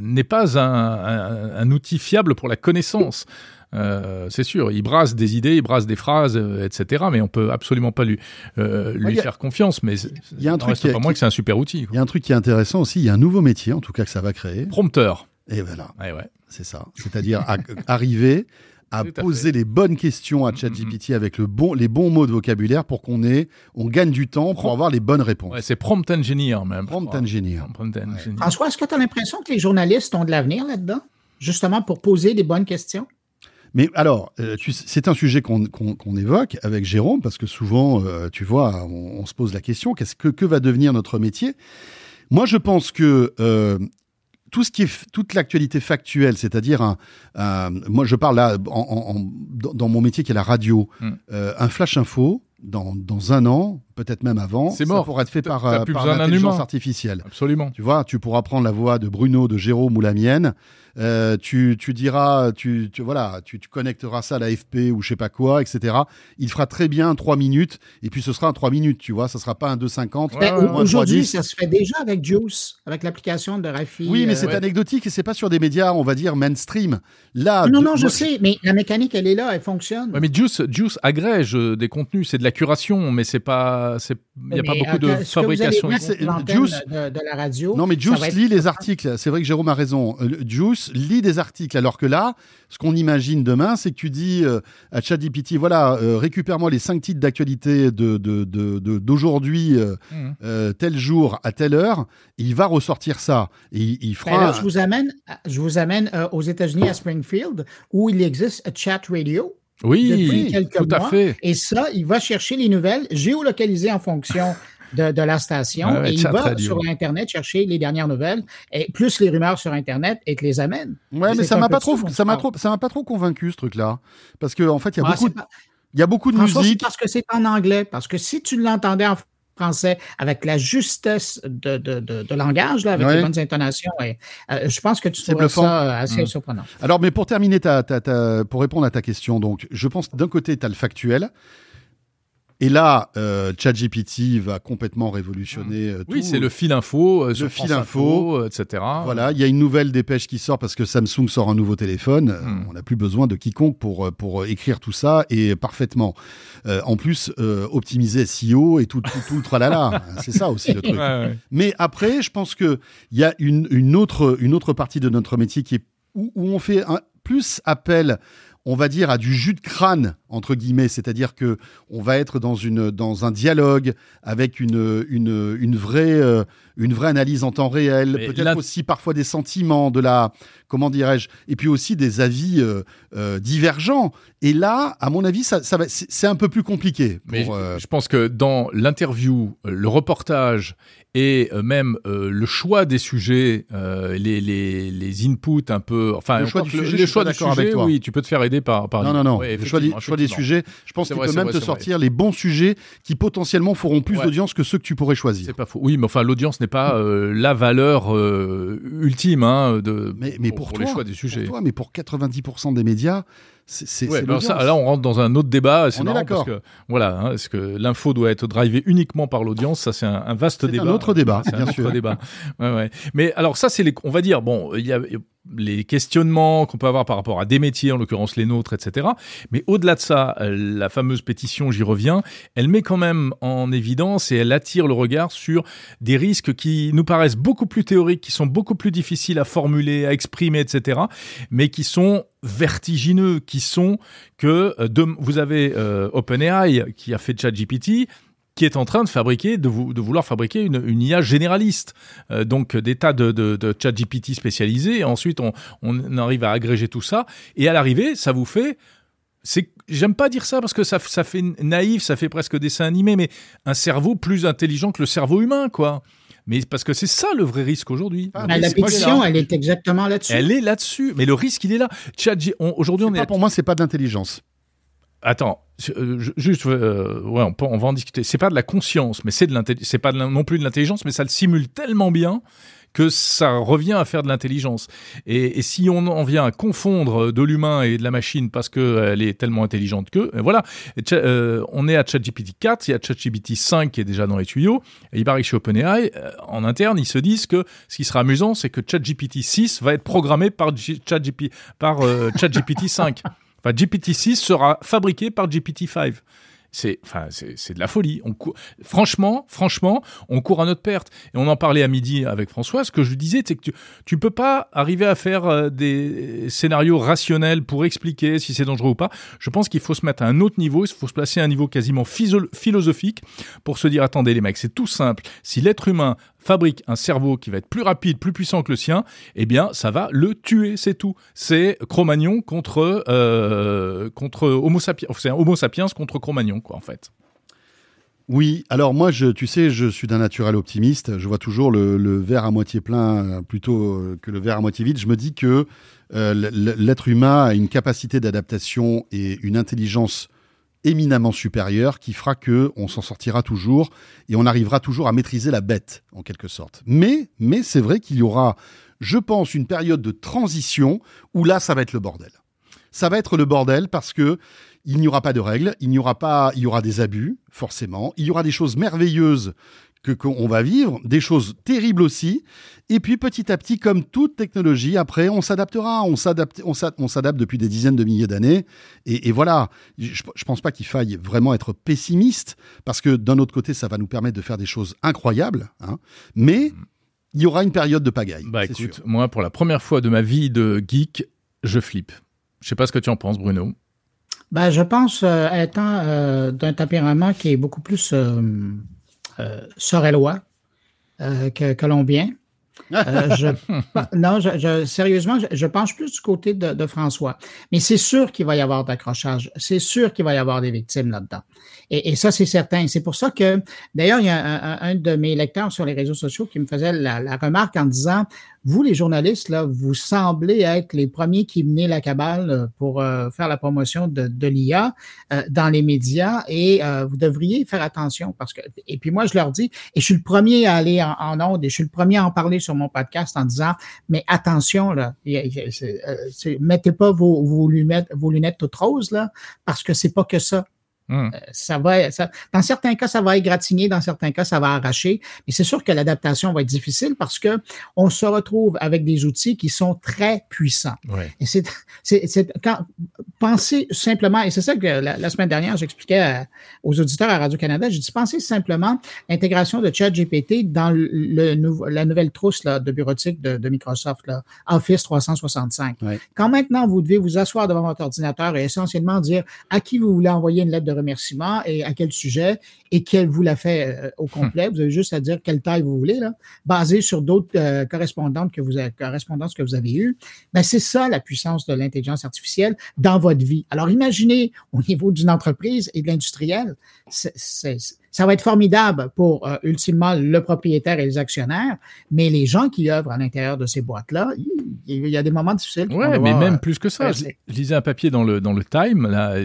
n'est pas un, un, outil fiable pour la connaissance. Euh, c'est sûr, il brasse des idées, il brasse des phrases, euh, etc. Mais on peut absolument pas lui euh, lui Ouais, y a- faire confiance. Mais il y a un truc reste qui est- pas moins qui- que c'est un super outil. Il y a un truc qui est intéressant aussi, il y a un nouveau métier, en tout cas que ça va créer. Prompteur. Et voilà, ouais. c'est ça. C'est-à-dire à- arriver à Tout poser les bonnes questions à ChatGPT avec le bon, les bons mots de vocabulaire pour qu'on ait, on gagne du temps pour Prompt. avoir les bonnes réponses. Ouais, c'est prompt engineer même. Prompt engineer. Prompt engineer. François, est-ce que tu as l'impression que les journalistes ont de l'avenir là-dedans? Justement pour poser des bonnes questions? Mais alors, euh, c'est un sujet qu'on évoque avec Jérôme, parce que souvent, euh, tu vois, on, on se pose la question, qu'est-ce que, que va devenir notre métier? Moi, je pense que euh, tout ce qui est, toute l'actualité factuelle, c'est-à-dire moi, je parle là en- en- en- dans, mon métier qui est la radio, Mm. euh, un flash info. Dans, dans un an, peut-être même avant, C'est ça mort. pourra être fait par, euh, plus par l'intelligence humain. artificielle. Absolument. Tu vois, tu pourras prendre la voix de Bruno, de Jérôme ou la mienne. Euh, tu, tu diras, tu, tu voilà, tu, tu connecteras ça à l'AFP ou je sais pas quoi, etc. Il fera très bien trois minutes et puis ce sera un trois minutes, tu vois, ça sera pas un 2,50. Ouais, ouais, au- ouais. Aujourd'hui, 3,10. ça se fait déjà avec Juice, avec l'application de Rafi. Oui, mais euh, c'est ouais. anecdotique et c'est pas sur des médias, on va dire mainstream. Là, Non, de- non, je moi, sais, mais la mécanique, elle est là, elle fonctionne. Ouais, mais Juice, Juice agrège des contenus, c'est de la curation, mais c'est pas, c'est, il n'y a pas beaucoup de euh, fabrication. Juice- de, de la radio. Non, mais Juice lit les articles. C'est vrai que Jérôme a raison. Euh, Juice lit des articles, alors que là, ce qu'on imagine demain, c'est que tu dis euh, à ChatGPT, voilà, euh, récupère-moi les cinq titres d'actualité de, de- d'aujourd'hui, euh, tel jour, à telle heure. Il va ressortir ça. Et il, fera. je vous amène, je vous amène aux États-Unis à Springfield, où il existe un chat radio. Oui, depuis quelques tout à fait. Et ça, il va chercher les nouvelles géolocalisées en fonction de, de la station. Ouais, et il va radio. sur l'Internet chercher les dernières nouvelles, et plus les rumeurs sur Internet, et te les amène. Ouais, mais ça m'a pas de trop, ça m'a parle. trop, ça m'a pas trop convaincu ce truc-là, parce que en fait, il y a Ah, beaucoup, c'est de- pas- il y a beaucoup de François, musique. parce que c'est en anglais. Parce que si tu l'entendais en français avec la justesse de, de, de, de langage, là, avec les bonnes intonations, et, euh, je pense que tu bluffant. ça euh, assez Mm. surprenant. Alors, mais pour terminer, ta, ta- ta- pour répondre à ta question, donc, je pense que d'un côté, tu as le factuel. Et là, euh, ChatGPT va complètement révolutionner euh, Oui, tout. c'est le fil info, euh, sur fil France info. euh, etc. Voilà, il y a une nouvelle dépêche qui sort parce que Samsung sort un nouveau téléphone. Euh, Hmm. On n'a plus besoin de quiconque pour, euh, pour écrire tout ça et parfaitement. Euh, en plus, euh, optimiser SEO et tout, tout, tout le tralala. c'est ça aussi le truc. Ouais, ouais. Mais après, je pense que il y a une, une autre une autre partie de notre métier qui est où, où on fait un- plus appel, on va dire, à du jus de crâne entre guillemets, c'est-à-dire que on va être dans une dans un dialogue avec une une une vraie euh, une vraie analyse en temps réel, peut-être là- aussi parfois des sentiments, de la comment dirais-je, et puis aussi des avis euh, euh, divergents. Et là, à mon avis, ça, ça va, c'est un peu plus compliqué. Pour, Mais je- pense que dans l'interview, le reportage et euh, même euh, le choix des sujets, euh, les, les, les inputs un peu, enfin Le choix du sujet, suis choix du sujet, avec toi. oui, tu peux te faire aider par. par Non, non, non. Ouais, le choix des, choix sujets, je pense qu'il peut même vrai, te sortir les bons sujets qui potentiellement feront plus Ouais. d'audience que ceux que tu pourrais choisir. C'est pas faux. Oui, mais enfin, l'audience n'est pas euh, la valeur euh, ultime hein, de, Mais, mais pour, pour, toi, les choix des pour sujets. toi, mais pour 90% des médias, c'est Ouais, ben ça, là, on rentre dans un autre débat. C'est marrant parce que voilà, hein, est-ce que l'info doit être drivée uniquement par l'audience Ça, c'est un, un vaste C'est un débat. autre débat, C'est un bien autre sûr. débat. Ouais, ouais. Mais alors ça, c'est les, on va dire, bon, il y a les questionnements qu'on peut avoir par rapport à des métiers, en l'occurrence les nôtres, etc. Mais au-delà de ça, euh, la fameuse pétition, j'y reviens, elle met quand même en évidence et elle attire le regard sur des risques qui nous paraissent beaucoup plus théoriques, qui sont beaucoup plus difficiles à formuler, à exprimer, etc. Mais qui sont vertigineux, qui sont que euh, vous avez euh, OpenAI qui a fait ChatGPT, qui est en train de fabriquer, de, vou- de vouloir fabriquer une, une IA généraliste. Euh, donc des tas de, de, de ChatGPT spécialisés. Et ensuite, on, on arrive à agréger tout ça. Et à l'arrivée, ça vous fait c'est j'aime pas dire ça parce que ça, ça fait naïf, ça fait presque dessin animé, mais un cerveau plus intelligent que le cerveau humain, quoi. Mais parce que c'est ça le vrai risque aujourd'hui. Ah, la pétition, elle est exactement là-dessus. elle est là-dessus. Mais le risque, il est là. Aujourd'hui, on est. pas- pour moi, c'est pas de l'intelligence. Attends, juste, euh, ouais, on, va en discuter. C'est pas de la conscience, mais c'est de. C'est pas non plus de l'intelligence, mais ça le simule tellement bien que ça revient à faire de l'intelligence. Et, si on en vient à confondre de l'humain et de la machine parce qu'elle est tellement intelligente que, euh, voilà, euh, on est à ChatGPT 4, il y a ChatGPT 5 qui est déjà dans les tuyaux, et il paraît chez OpenAI, euh, en interne, ils se disent que ce qui sera amusant, c'est que ChatGPT 6 va être programmé par ChatGPT, par euh, ChatGPT 5. Enfin, GPT-6 sera fabriqué par GPT-5. C'est, enfin, c'est de la folie. On franchement, franchement, on court à notre perte. Et on en parlait à midi avec François. Ce que je disais, c'est que tu, tu peux pas arriver à faire euh, des scénarios rationnels pour expliquer si c'est dangereux ou pas. Je pense qu'il faut se mettre à un autre niveau. Il faut se placer à un niveau quasiment philosophique pour se dire, attendez les mecs, c'est tout simple. Si l'être humain fabrique un cerveau qui va être plus rapide, plus puissant que le sien, eh bien, ça va le tuer, c'est tout. C'est Cro-Magnon contre euh, contre Homo sapiens, c'est Homo sapiens contre Cro-Magnon, quoi, en fait. Oui, alors moi, tu sais, je suis d'un naturel optimiste. Je vois toujours le, verre à moitié plein euh, plutôt euh, que le verre à moitié vide. Je me dis que l'être humain a une capacité d'adaptation et une intelligence éminemment supérieur qui fera que on s'en sortira toujours et on arrivera toujours à maîtriser la bête en quelque sorte. Mais mais c'est vrai qu'il y aura je pense une période de transition où là ça va être le bordel. Ça va être le bordel parce que il n'y aura pas de règles, il n'y aura pas il y aura des abus forcément, il y aura des choses merveilleuses que qu'on va vivre, des choses terribles aussi. Et puis petit à petit, comme toute technologie, après on s'adaptera, on s'adapte, on s'adapte depuis des dizaines de milliers d'années. Et, voilà, je, je pense pas qu'il faille vraiment être pessimiste, parce que d'un autre côté, ça va nous permettre de faire des choses incroyables. Hein. Mais il y aura une période de pagaille. Bah écoute, moi pour la première fois de ma vie de geek, je flippe. Je sais pas ce que tu en penses, Bruno. Ben, je pense euh, étant euh, d'un tempérament qui est beaucoup plus euh, euh, sorellois euh, que colombien. Euh, je, non, je, sérieusement, je, pense plus du côté de, François. Mais c'est sûr qu'il va y avoir d'accrochage. C'est sûr qu'il va y avoir des victimes là-dedans. Et, ça, c'est certain. C'est pour ça que, d'ailleurs, il y a un, de mes lecteurs sur les réseaux sociaux qui me faisait la remarque en disant vous, les journalistes, là, vous semblez être les premiers qui menaient la cabale euh, pour euh, faire la promotion de, l'IA dans les médias et vous devriez faire attention parce que, et puis moi, je leur dis, et je suis le premier à aller en, en onde et je suis le premier à en parler sur mon podcast en disant, mais attention, là, mettez pas vos, vos lunettes, vos lunettes toutes roses, là, parce que c'est pas que ça. Hmm. Euh, ça va, ça, dans certains cas, ça va égratigner, dans certains cas, ça va arracher. Mais c'est sûr que l'adaptation va être difficile parce que on se retrouve avec des outils qui sont très puissants. Et c'est, c'est, quand, pensez simplement, et c'est ça que la, semaine dernière, j'expliquais aux auditeurs à Radio-Canada, j'ai dit, pensez simplement l'intégration de ChatGPT dans le, la nouvelle trousse là, de bureautique de, de Microsoft, là, Office 365. Quand maintenant, vous devez vous asseoir devant votre ordinateur et essentiellement dire à qui vous voulez envoyer une lettre de et à quel sujet et qu'elle vous l'a fait euh, au complet. Vous avez juste à dire quelle taille vous voulez, là, basé sur d'autres euh, correspondantes que vous avez, correspondances que vous avez eues. Ben, c'est ça la puissance de l'intelligence artificielle dans votre vie. Alors imaginez au niveau d'une entreprise et de l'industriel, c'est ça va être formidable pour euh, ultimement le propriétaire et les actionnaires, mais les gens qui œuvrent à l'intérieur de ces boîtes-là, il y a des moments difficiles. Oui, mais même plus que ça. Je, lisais un papier dans le, dans le Time, là,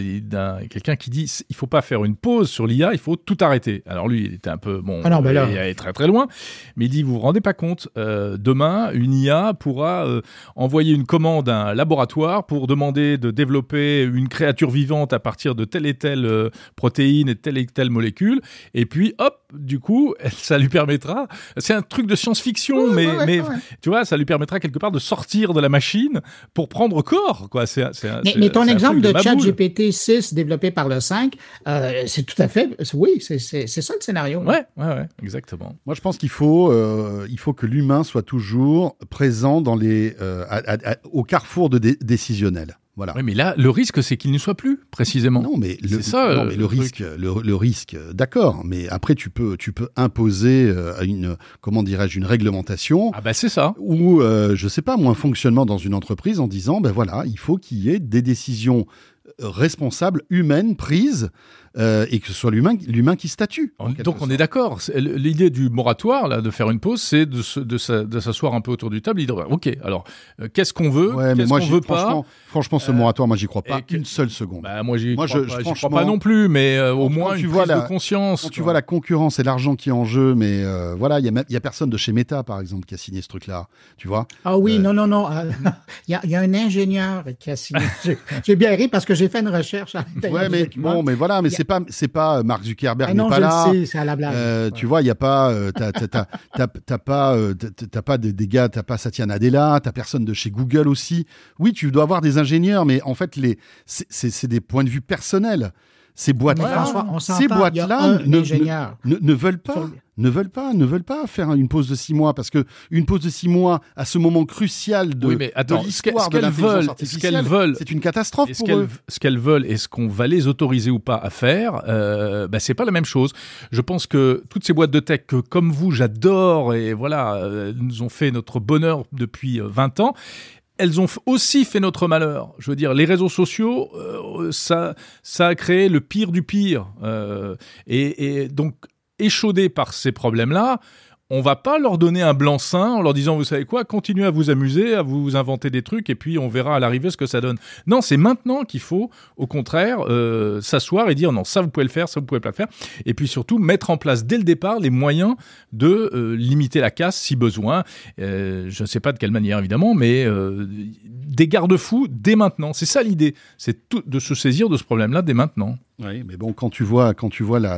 quelqu'un qui dit il faut pas faire une pause sur l'IA, il faut tout arrêter. Alors lui, il était un peu, bon, ah ben il est très très loin, mais il dit vous vous rendez pas compte, euh, demain, une IA pourra euh, envoyer une commande à un laboratoire pour demander de développer une créature vivante à partir de telle et telle protéine et telle et telle molécule et puis, hop, du coup, ça lui permettra. C'est un truc de science-fiction, mais, mais tu vois, ça lui permettra quelque part de sortir de la machine pour prendre corps, quoi. C'est, mais, mais, ton exemple de, chat GPT 6 développé par le 5, euh, c'est tout à fait, oui, c'est, ça le scénario. Ouais, ouais, ouais, exactement. Moi, je pense qu'il faut, euh, il faut que l'humain soit toujours présent dans les, euh, au carrefour de décisionnel. Oui, mais là, le risque, c'est qu'il ne soit plus, précisément. Non, mais le, ça, non, mais le, risque, le, risque, d'accord. Mais après, tu peux, tu peux imposer euh, une, comment dirais-je, une réglementation. Ah bah c'est ça. Ou, euh, je sais pas, moi, un fonctionnement dans une entreprise en disant, ben voilà, il faut qu'il y ait des décisions responsables humaines prises euh, et que ce soit l'humain l'humain qui statue. Donc on est d'accord. L'idée du moratoire, là, de faire une pause, c'est de, de, s'asseoir un peu autour du table. ok, alors euh, qu'est-ce qu'on veut, qu'est-ce qu'on veut pas? Franchement, ce euh, moratoire, moi j'y crois pas une seule seconde. Bah, moi j'y crois, je, crois pas non plus, mais au moins une tu vois la, de conscience. Quand tu vois la concurrence et l'argent qui est en jeu, mais voilà, il y a, y a personne de chez Meta par exemple qui a signé ce truc-là, tu vois Ah oui, non, non, non. Il y, a, y, a un ingénieur qui a signé. J'ai bien ri parce que j'ai j'ai fait une recherche. À ouais, mais bon, mais voilà, mais c'est pas, c'est pas Mark Zuckerberg ah n'est pas là. Sais, c'est à la blague. Euh, Tu vois, il y a pas, euh, t'as, t'as, t'as, pas, euh, t'as- t'as pas des, des gars, t'as pas Satya Nadella, t'as personne de chez Google aussi. Oui, tu dois avoir des ingénieurs, mais en fait, les, c'est, c'est, c'est des points de vue personnels. Ces boîtes-là, ces boîtes-là ne, ne, ne veulent pas, Sur- ne veulent pas, ne veulent pas faire une pause de six mois parce que une pause de six mois à ce moment crucial de, Oui, mais attends, de ce qu'elles- l'histoire ce de qu'elles l'intelligence veulent- ce artificielle, qu'elles veulent- c'est une catastrophe pour qu'elles eux. ce qu'elles veulent et ce qu'on va les autoriser ou pas à faire, euh, bah, c'est pas la même chose. Je pense que toutes ces boîtes de tech que, comme vous, j'adore et voilà, euh, nous ont fait notre bonheur depuis euh, 20 ans. Elles ont aussi fait notre malheur. Je veux dire, les réseaux sociaux, euh, ça, ça a créé le pire du pire. Euh, et, et donc, échaudés par ces problèmes-là, on va pas leur donner un blanc-seing en leur disant, vous savez quoi, continuez à vous amuser, à vous inventer des trucs, et puis on verra à l'arrivée ce que ça donne. Non, c'est maintenant qu'il faut, au contraire, euh, s'asseoir et dire, non, ça vous pouvez le faire, ça vous pouvez pas le faire, et puis surtout mettre en place dès le départ les moyens de euh, limiter la casse si besoin. Euh, je ne sais pas de quelle manière évidemment, mais des garde-fous dès maintenant. C'est ça l'idée, c'est de se saisir de ce problème-là dès maintenant. Oui, mais bon, quand tu vois, quand tu vois la-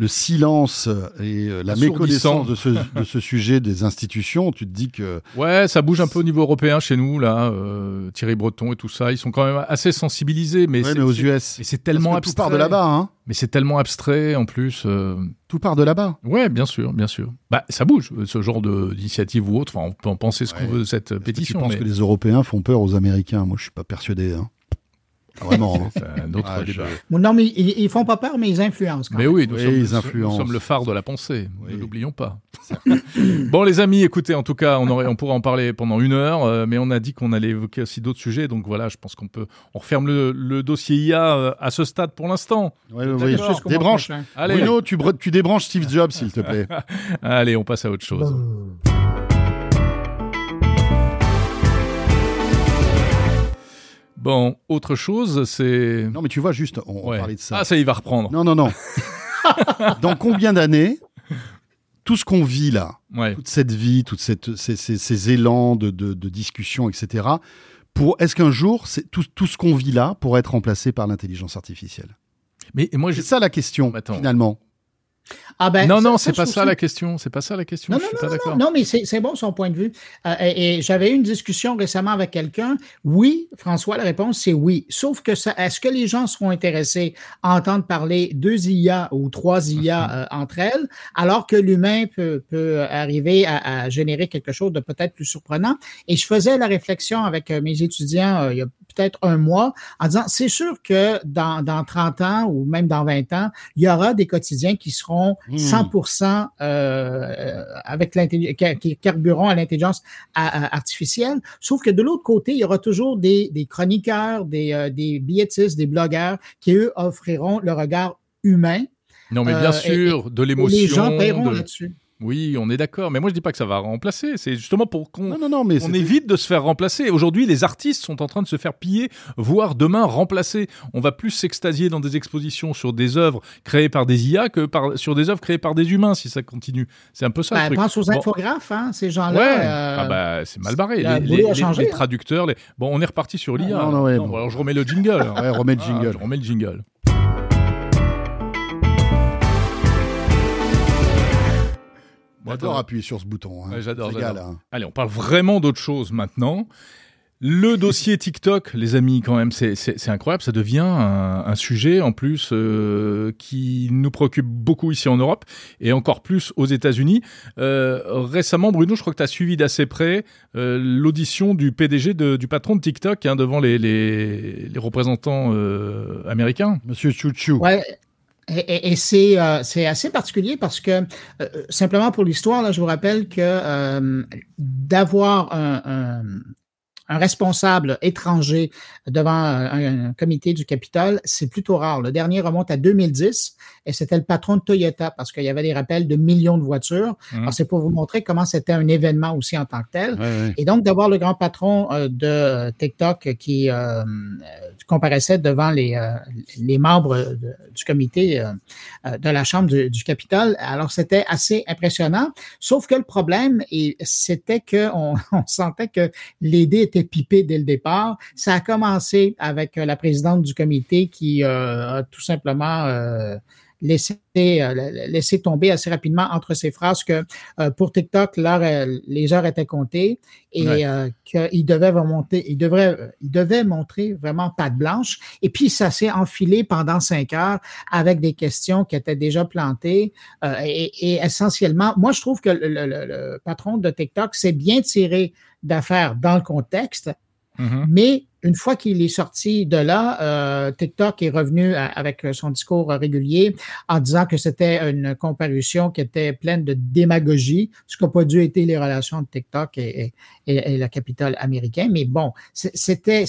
le silence et euh, la méconnaissance de ce, de ce sujet des institutions, tu te dis que Ouais, ça bouge un peu au niveau européen chez nous là. euh, Thierry Breton et tout ça, ils sont quand même assez sensibilisés, mais ouais, mais aux US, mais c'est tellement parce que tout part de là-bas, hein. Mais c'est tellement abstrait en plus. euh, Tout part de là-bas. Ouais, bien sûr, bien sûr. Bah, ça bouge, ce genre d'initiative ou autre. Enfin, on peut en penser ce qu'on veut de cette pétition. penses mais que les Européens font peur aux Américains Moi, je suis pas persuadé. Hein. Ah, Vraiment. hein. c'est un autre Ah, débat. je- Non, mais ils, ils font pas peur, mais ils influencent quand Mais même. oui, nous, Oui, sommes, ils nous- influencent. nous sommes le phare de la pensée. Oui. Ne l'oublions pas. bon, les amis, écoutez, en tout cas, on, aurait, on pourrait en parler pendant une heure, euh, mais on a dit qu'on allait évoquer aussi d'autres sujets. Donc voilà, je pense qu'on peut. On referme le, le dossier IA euh, à ce stade pour l'instant. Jusqu'au mois Débranche. Allez, Bruno, tu, tu débranches Steve Jobs, s'il te plaît. allez, on passe à autre chose. Bon, autre chose, c'est. Non, mais tu vois, juste, on, on Ouais. parlait de ça. Ah, ça, il va reprendre. Non, non, non. Dans combien d'années, tout ce qu'on vit là, Ouais. toute cette vie, tous ces, ces, ces élans de, de, de discussion, etc., pour, est-ce qu'un jour, c'est, tout, tout ce qu'on vit là pourrait être remplacé par l'intelligence artificielle? Mais moi, je. C'est ça la question, Attends. finalement. Ah ben, non, non, c'est pas ça la question. C'est pas ça la question. Non, je non, suis non, pas non, d'accord. non, mais c'est bon son point de vue. Euh, et et j'avais eu une discussion récemment avec quelqu'un. Oui, François, la réponse c'est oui. Sauf que ça, est-ce que les gens seront intéressés à entendre parler deux IA ou trois IA euh, entre elles, alors que l'humain peut, peut arriver à, à générer quelque chose de peut-être plus surprenant? Et je faisais la réflexion avec euh, mes étudiants euh, il y a peut-être un mois en disant, c'est sûr que dans, dans 30 ans ou même dans 20 ans, il y aura des quotidiens qui seront Hmm. 100% euh, avec l'intelli- qui, carbureront à l'intelligence artificielle. Sauf que de l'autre côté, il y aura toujours des, des chroniqueurs, des, euh, des billettistes, des blogueurs qui, eux, offriront le regard humain. Non, mais bien Euh, sûr, de l'émotion. les gens paieront de- là-dessus. Oui, on est d'accord. Mais moi, je dis pas que ça va remplacer. C'est justement pour qu'on Non, non, non, mais on c'était- évite de se faire remplacer. Aujourd'hui, les artistes sont en train de se faire piller, voire demain remplacer. On va plus s'extasier dans des expositions sur des œuvres créées par des IA que par, sur des œuvres créées par des humains, si ça continue. C'est un peu ça Ben, le truc. pense aux Bon. infographes, hein, ces Ouais, gens-là. euh, ah bah, c'est mal barré. le Les, hein. traducteurs, les... bon, on est reparti sur l'IA. non, non, ouais, bon. bon, alors je remets le jingle. Ouais, remets le Ah, jingle. je remets le jingle. Moi, J'adore appuyer sur ce bouton. hein. Ouais, j'adore, hein. Allez, on parle vraiment d'autre chose maintenant. Le dossier TikTok, les amis, quand même, c'est- c'est c'est incroyable. Ça devient un, un sujet, en plus, euh, qui nous préoccupe beaucoup ici en Europe et encore plus aux États-Unis. Euh, récemment, Bruno, je crois que tu as suivi d'assez près euh, l'audition du PDG, de- du patron de TikTok, hein, devant les, les, les représentants euh, américains. Monsieur Chouchou. Ouais. Et, c'est euh, c'est assez particulier parce que, euh, simplement pour l'histoire, là, je vous rappelle que euh, d'avoir un, un responsable étranger devant un, un comité du Capitole, c'est plutôt rare. Le dernier remonte à 2010 et c'était le patron de Toyota parce qu'il y avait des rappels de millions de voitures. Mhm. Alors, c'est pour vous montrer comment c'était un événement aussi en tant que tel. Et donc, d'avoir le grand patron euh, de TikTok qui euh, comparaissait devant les, euh, les membres de- du comité euh, de la Chambre du, du Capitole, alors c'était assez impressionnant. Sauf que le problème, c'était qu'on on sentait que les dés étaient pipé dès le départ. Ça a commencé avec la présidente du comité qui a tout simplement laisser, euh, laisser tomber assez rapidement entre ces phrases que euh, pour TikTok, euh, les heures étaient comptées et qu'il devait remonter, il devrait, il devait montrer vraiment patte blanche. Et puis ça s'est enfilé pendant cinq heures avec des questions qui étaient déjà plantées et, essentiellement, moi je trouve que le, le patron de TikTok s'est bien tiré d'affaires dans le contexte, mm-hmm. mais une fois qu'il est sorti de là, euh, TikTok est revenu avec son discours régulier en disant que c'était une comparution qui était pleine de démagogie, ce qui n'a pas dû être les relations de TikTok et, et, la capitale américaine. Mais bon, c'était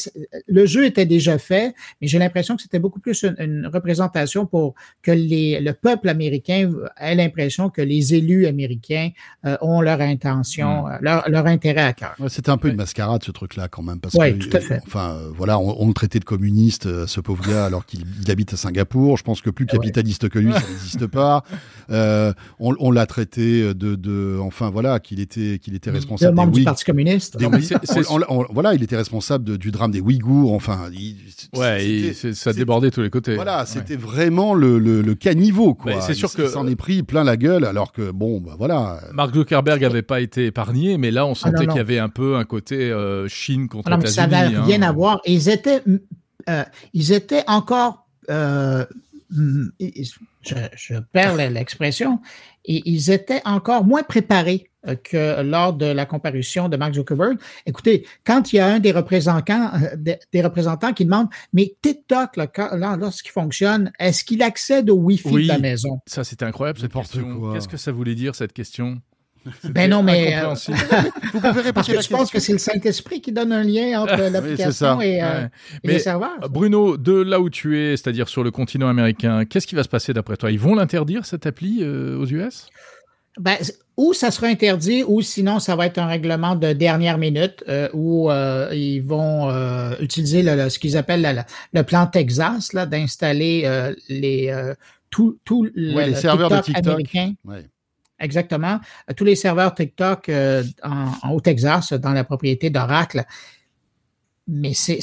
le jeu était déjà fait, mais j'ai l'impression que c'était beaucoup plus une, représentation pour que les, le peuple américain ait l'impression que les élus américains euh, ont leur intention, hmm. leur, leur, intérêt à cœur. Ouais, c'était un peu une mascarade ce truc-là quand même, parce que tout à fait. Enfin, euh, voilà, on, le traitait de communiste, euh, ce pauvre gars, alors qu'il habite à Singapour. Je pense que plus ah capitaliste que lui, ça n'existe pas. Euh, on, l'a traité de, enfin voilà, qu'il était, qu'il était responsable membre du Parti communiste. voilà, il était responsable du drame des Ouïghours. Enfin, ouais, ça débordait tous les côtés. Voilà, c'était vraiment le, le, caniveau, quoi. c'est sûr que s'en est pris plein la gueule, alors que bon, bah, voilà. Mark Zuckerberg n'avait pas été épargné, mais là, on ah, sentait qu'il y avait un peu un côté Chine contre ah États-Unis. Ça n'avait rien hein. Ils étaient, euh, ils étaient encore, euh, je, perds l'expression, ils étaient encore moins préparés euh, que lors de la comparution de Mark Zuckerberg. Écoutez, quand il y a un des représentants, des, représentants qui demande, mais TikTok, là, lorsqu'il fonctionne, est-ce qu'il accède au Wi-Fi de la maison? Ça, c'était incroyable cette. Qu'est-ce que ça voulait dire cette question? Ben non, mais euh, vous pouvez parce que je pense que c'est le Saint-Esprit qui donne un lien entre l'application et, euh, les serveurs. Bruno, de là où tu es, c'est-à-dire sur le continent américain, qu'est-ce qui va se passer d'après toi? Ils vont l'interdire cette appli euh, aux US ben, ou ça sera interdit, ou sinon ça va être un règlement de dernière minute où ils vont utiliser ce qu'ils appellent le plan Texas d'installer les tous les serveurs de TikTok américains. Exactement. Tous les serveurs TikTok euh, en, au Texas, dans la propriété d'Oracle. Mais c'est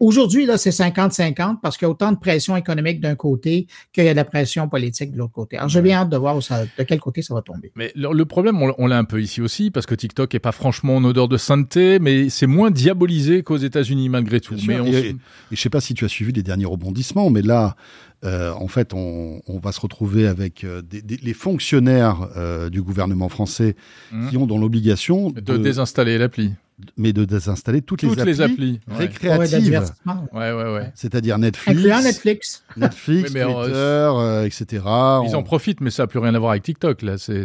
aujourd'hui, là, c'est 50-50 parce qu'il y a autant de pression économique d'un côté qu'il y a de la pression politique de l'autre côté. Alors, j'ai bien hâte de voir de quel côté ça va tomber. Mais le, problème, on, l'a un peu ici aussi, parce que TikTok est pas franchement en odeur de sainteté, mais c'est moins diabolisé qu'aux États-Unis malgré tout. Mais et, je sais pas si tu as suivi les derniers rebondissements, mais là, euh, en fait, on, va se retrouver avec euh, les fonctionnaires euh, du gouvernement français mmh. qui ont dans l'obligation de, désinstaller l'appli. Mais de désinstaller toutes, toutes les applis, récréatives. Ouais, ouais, ouais. C'est-à-dire Netflix, Netflix, Netflix Twitter, etc. Ils en profitent, mais ça n'a plus rien à voir avec TikTok. Là, c'est,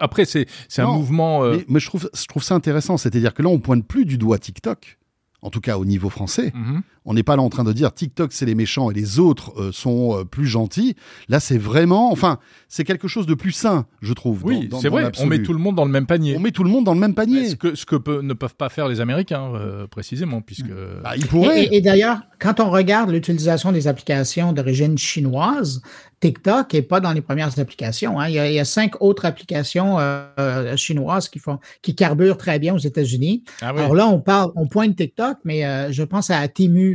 après, c'est, un mouvement. Mais, je trouve, je trouve ça intéressant. C'est-à-dire que là, on pointe plus du doigt TikTok en tout cas au niveau français. Mhm. On n'est pas là en train de dire TikTok c'est les méchants et les autres euh, sont euh, plus gentils. Là c'est vraiment, enfin, c'est quelque chose de plus sain, je trouve. Oui, c'est vrai. On met tout le monde dans le même panier. On met tout le monde dans le même panier. Ce que, ce que ne peuvent pas faire les Américains, euh, précisément, puisque. Bah, ils pourraient. Et, et d'ailleurs, quand on regarde l'utilisation des applications d'origine chinoise, TikTok n'est pas dans les premières applications. Hein. Il, y a, cinq autres applications euh, chinoises qui font qui carburent très bien aux États-Unis. Ah Alors là, on parle, on pointe TikTok, mais euh, je pense à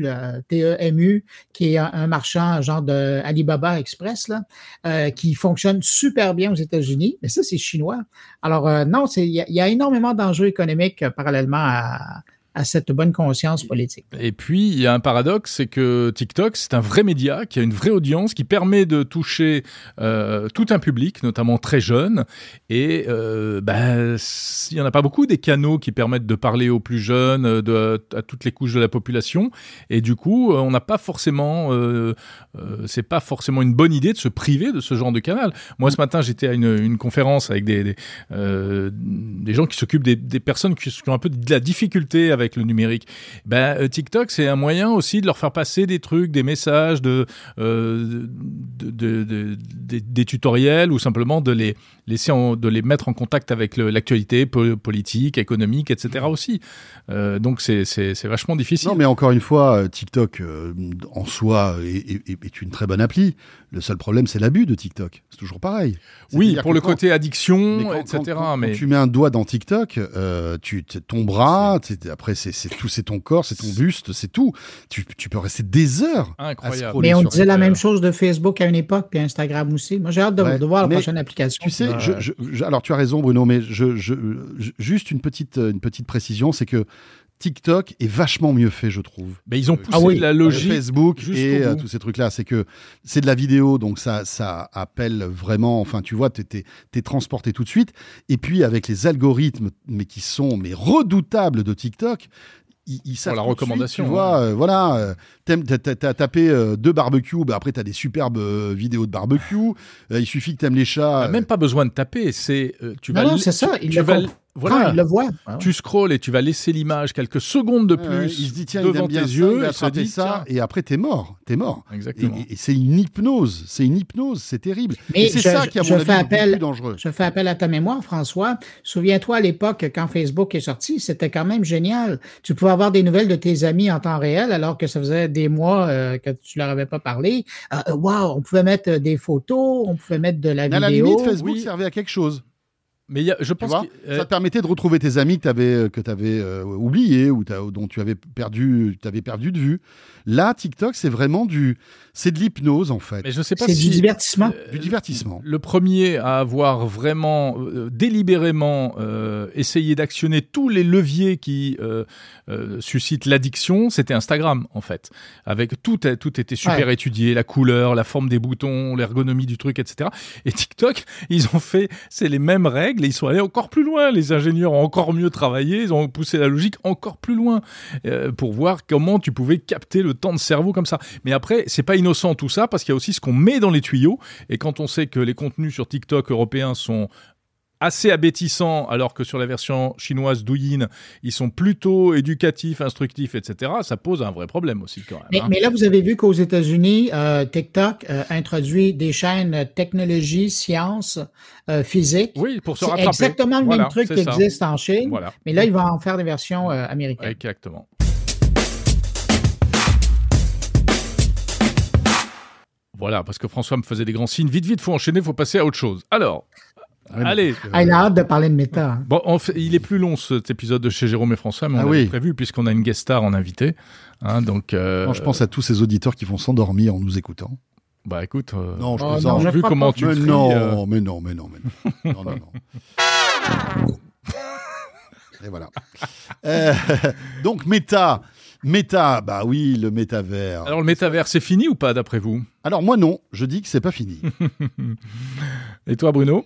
Temu, T-E-M-U, qui est un, marchand genre de Alibaba Express, euh, qui fonctionne super bien aux États-Unis. Mais ça, c'est chinois. Alors non, il y, y, a énormément d'enjeux économiques parallèlement à, à cette bonne conscience politique. Et puis, il y a un paradoxe, c'est que TikTok, c'est un vrai média qui a une vraie audience, qui permet de toucher euh, tout un public, notamment très jeune. Et euh, bah, il n'y en a pas beaucoup des canaux qui permettent de parler aux plus jeunes, de, à toutes les couches de la population. Et du coup, on n'a pas forcément, euh, euh, c'est pas forcément une bonne idée de se priver de ce genre de canal. Moi, ce matin, j'étais à une, une, conférence avec des, des, euh, des gens qui s'occupent des, des personnes qui ont un peu de la difficulté avec le numérique. Ben, euh, TikTok, c'est un moyen aussi de leur faire passer des trucs, des messages, de, euh, de, de, des tutoriels ou simplement de les laisser de les mettre en contact avec l'actualité politique, économique, etc. aussi. Euh, donc c'est vachement difficile. Non, mais encore une fois, TikTok en soi est, est, une très bonne appli. Le seul problème, c'est l'abus de TikTok. C'est toujours pareil. Oui, pour le côté addiction, etc. mais... Quand tu mets un doigt dans TikTok, tu ton bras, après après, c'est tout, c'est ton corps, c'est ton buste, c'est tout. Tu, tu peux rester des heures. Incroyable. Mais on disait la même chose de Facebook à une époque, puis Instagram aussi. Moi, j'ai hâte de, Ouais, de voir la mais prochaine application. Tu sais, je, je- alors tu as raison, Bruno, mais je, je- je- juste une petite, une petite précision, c'est que TikTok est vachement mieux fait, je trouve. Mais ils ont Euh, poussé Ah oui. la logique. Facebook et euh, bout. tous ces trucs-là, c'est que c'est de la vidéo, donc ça, ça appelle vraiment, enfin tu vois, t'es es, transporté tout de suite. Et puis avec les algorithmes, mais qui sont mais redoutables de TikTok, ils, ils savent la tout de suite, recommandation, tu vois, euh, voilà, euh, t'aimes- t'as tapé euh, deux barbecues, bah après t'as des superbes euh, vidéos de barbecue. Euh, il suffit que t'aimes les chats. T'as euh, même pas besoin de taper. C'est euh, tu Non, vas. non, c'est ça, tu- il tu le vas Voilà. il le voit. Tu scrolles et tu vas laisser l'image quelques secondes de plus il se dit tiens, il devant tes ça, yeux il se dit ça, tiens. et après t'es mort, t'es mort. Et, Exactement. et- et c'est une hypnose, c'est une hypnose, c'est terrible. Mais et c'est ça qui, à mon avis, est appel- plus dangereux. Je fais appel à ta mémoire, François. Souviens-toi à l'époque, quand Facebook est sorti, c'était quand même génial. Tu pouvais avoir des nouvelles de tes amis en temps réel, alors que ça faisait des mois euh, que tu leur avais pas parlé. Euh, wow, on pouvait mettre des photos, on pouvait mettre de la Mais à la vidéo. limite, Facebook oui. servait à quelque chose. Mais il y a- je pense vois que- euh, Ça te permettait de retrouver tes amis que tu avais, que avais oubliés ou dont tu avais perdu, t'avais perdu de vue. Là, TikTok, c'est vraiment du, c'est de l'hypnose en fait, mais je sais pas C'est si du divertissement. euh, du divertissement. Le premier à avoir vraiment euh, délibérément euh, essayé d'actionner tous les leviers qui euh, euh, suscitent l'addiction, c'était Instagram en fait. Avec tout, a- tout était super Ouais. étudié, la couleur, la forme des boutons, l'ergonomie du truc, etc. Et TikTok, ils ont fait, c'est les mêmes règles et ils sont allés encore plus loin. Les ingénieurs ont encore mieux travaillé, ils ont poussé la logique encore plus loin euh, pour voir comment tu pouvais capter le temps de cerveau comme ça. Mais après, c'est pas innocent tout ça parce qu'il y a aussi ce qu'on met dans les tuyaux. Et quand on sait que les contenus sur TikTok européens sont assez abétissants, alors que sur la version chinoise Douyin, ils sont plutôt éducatifs, instructifs, etc., ça pose un vrai problème aussi quand même. Mais, hein. mais là, vous avez vu qu'aux États-Unis, euh, TikTok euh, introduit des chaînes technologie, sciences, euh, physique. Oui, pour se C'est rattraper. exactement le Voilà, même truc qui ça. existe en Chine, Voilà, mais là, ils vont en faire des versions euh, américaines. exactement. Voilà, parce que François me faisait des grands signes. Vite, vite, faut enchaîner, faut passer à autre chose. Alors, Ouais, mais allez. Ah, il a hâte de parler de méta. hein. Bon, on fait- il est plus long cet épisode de chez Jérôme et François, mais on Ah l'avait oui. prévu puisqu'on a une guest star en invité. Hein, donc, euh, Non, je pense à tous ces auditeurs qui vont s'endormir en nous écoutant. bah écoute, euh, Non, je Oh, non, je vu comment pas. tu mais tries, non, euh, mais non, mais non, mais non. non, non, non. Et voilà. Euh, donc, méta. Méta, bah oui, le métavers. Alors, Alors le métavers, c'est fini ou pas d'après vous? Moi, non, je dis que c'est pas fini. Et toi, Bruno?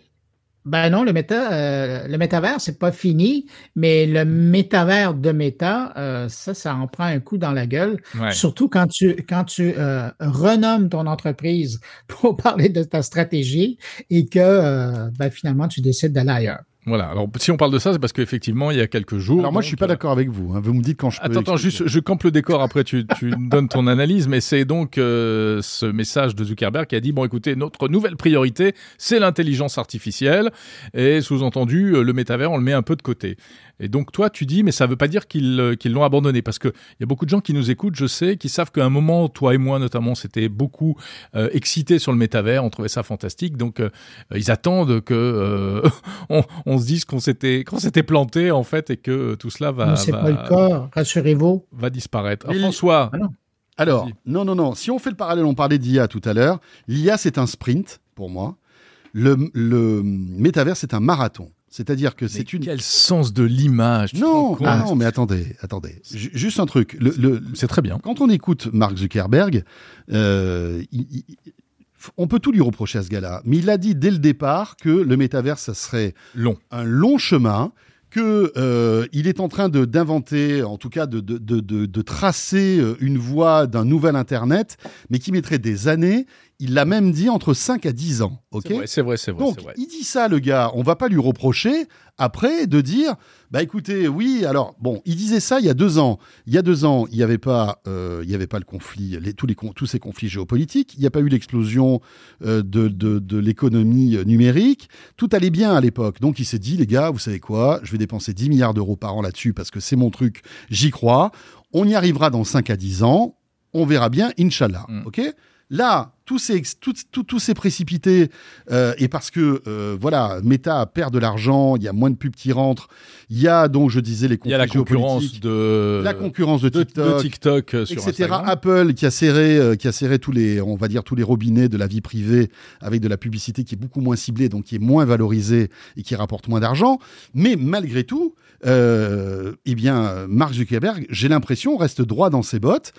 Ben non, le méta, euh, le métavers, c'est pas fini, mais le métavers de méta, euh, ça, ça en prend un coup dans la gueule. Ouais. Surtout quand tu, quand tu euh, renommes ton entreprise pour parler de ta stratégie et que euh, ben, finalement tu décides d'aller ailleurs. Voilà. Alors si on parle de ça, c'est parce qu'effectivement, il y a quelques jours. Alors, moi, donc, je suis pas euh, d'accord avec vous. hein. Vous me dites quand je peux. Attends, attends, juste, je campe le décor. Après, tu, tu donnes ton analyse, mais c'est donc euh, ce message de Zuckerberg qui a dit bon, écoutez, notre nouvelle priorité, c'est l'intelligence artificielle, et sous-entendu, euh, le métavers, on le met un peu de côté. Et donc, toi, tu dis, mais ça veut pas dire qu'ils euh, l'ont abandonné, parce que il y a beaucoup de gens qui nous écoutent, je sais, qui savent qu'à un moment, toi et moi notamment, c'était beaucoup euh, excités sur le métavers, on trouvait ça fantastique, donc euh, ils attendent que euh, on, on se dise qu'on s'était qu'on s'était planté en fait, et que tout cela va c'est pas le cas, rassurez-vous. va disparaître. Ah, François, Ah non. Alors, non, non, non. Si on fait le parallèle, on parlait d'IA tout à l'heure. L'IA, c'est un sprint pour moi. Le, le métavers, c'est un marathon. C'est-à-dire que c'est une. quel sens de l'image Non, ah non, mais attendez, attendez. Ju- Juste un truc. Le, le- C'est très bien. quand on écoute Mark Zuckerberg, euh, il- il- on peut tout lui reprocher à ce gars-là, mais il a dit dès le départ que le métavers, ça serait Long. un long chemin, que euh, il est en train de d'inventer, en tout cas de, de, de, de, de tracer euh, une voie d'un nouvel Internet, mais qui mettrait des années. Il l'a même dit entre 5 à 10 ans. ok? C'est vrai, c'est vrai, c'est vrai. donc, vrai. il dit ça, le gars. On va pas lui reprocher après de dire, bah écoutez, oui. Alors, bon, il disait ça il y a deux ans. Il y a deux ans, il n'y avait pas, euh, il y avait pas le conflit, les, tous les tous ces conflits géopolitiques. Il n'y a pas eu l'explosion euh, de, de, de l'économie euh, numérique. Tout allait bien à l'époque. Donc, il s'est dit, les gars, vous savez quoi? Je vais dépenser 10 milliards d'euros par an là-dessus parce que c'est mon truc. J'y crois. On y arrivera dans 5 à 10 ans. On verra bien, Inch'Allah. Mm. Ok? Là, tous ces tout, tout, tout ces précipités euh, et parce que euh, voilà Meta perd de l'argent, il y a moins de pubs qui rentrent, il y a donc je disais les Il y a la concurrence de la concurrence de TikTok, de TikTok euh, sur etc. Instagram. Apple qui a serré, euh, qui a serré tous les, on va dire tous les robinets de la vie privée avec de la publicité qui est beaucoup moins ciblée, donc qui est moins valorisée et qui rapporte moins d'argent. Mais malgré tout, euh, eh bien, Mark Zuckerberg, j'ai l'impression, reste droit dans ses bottes.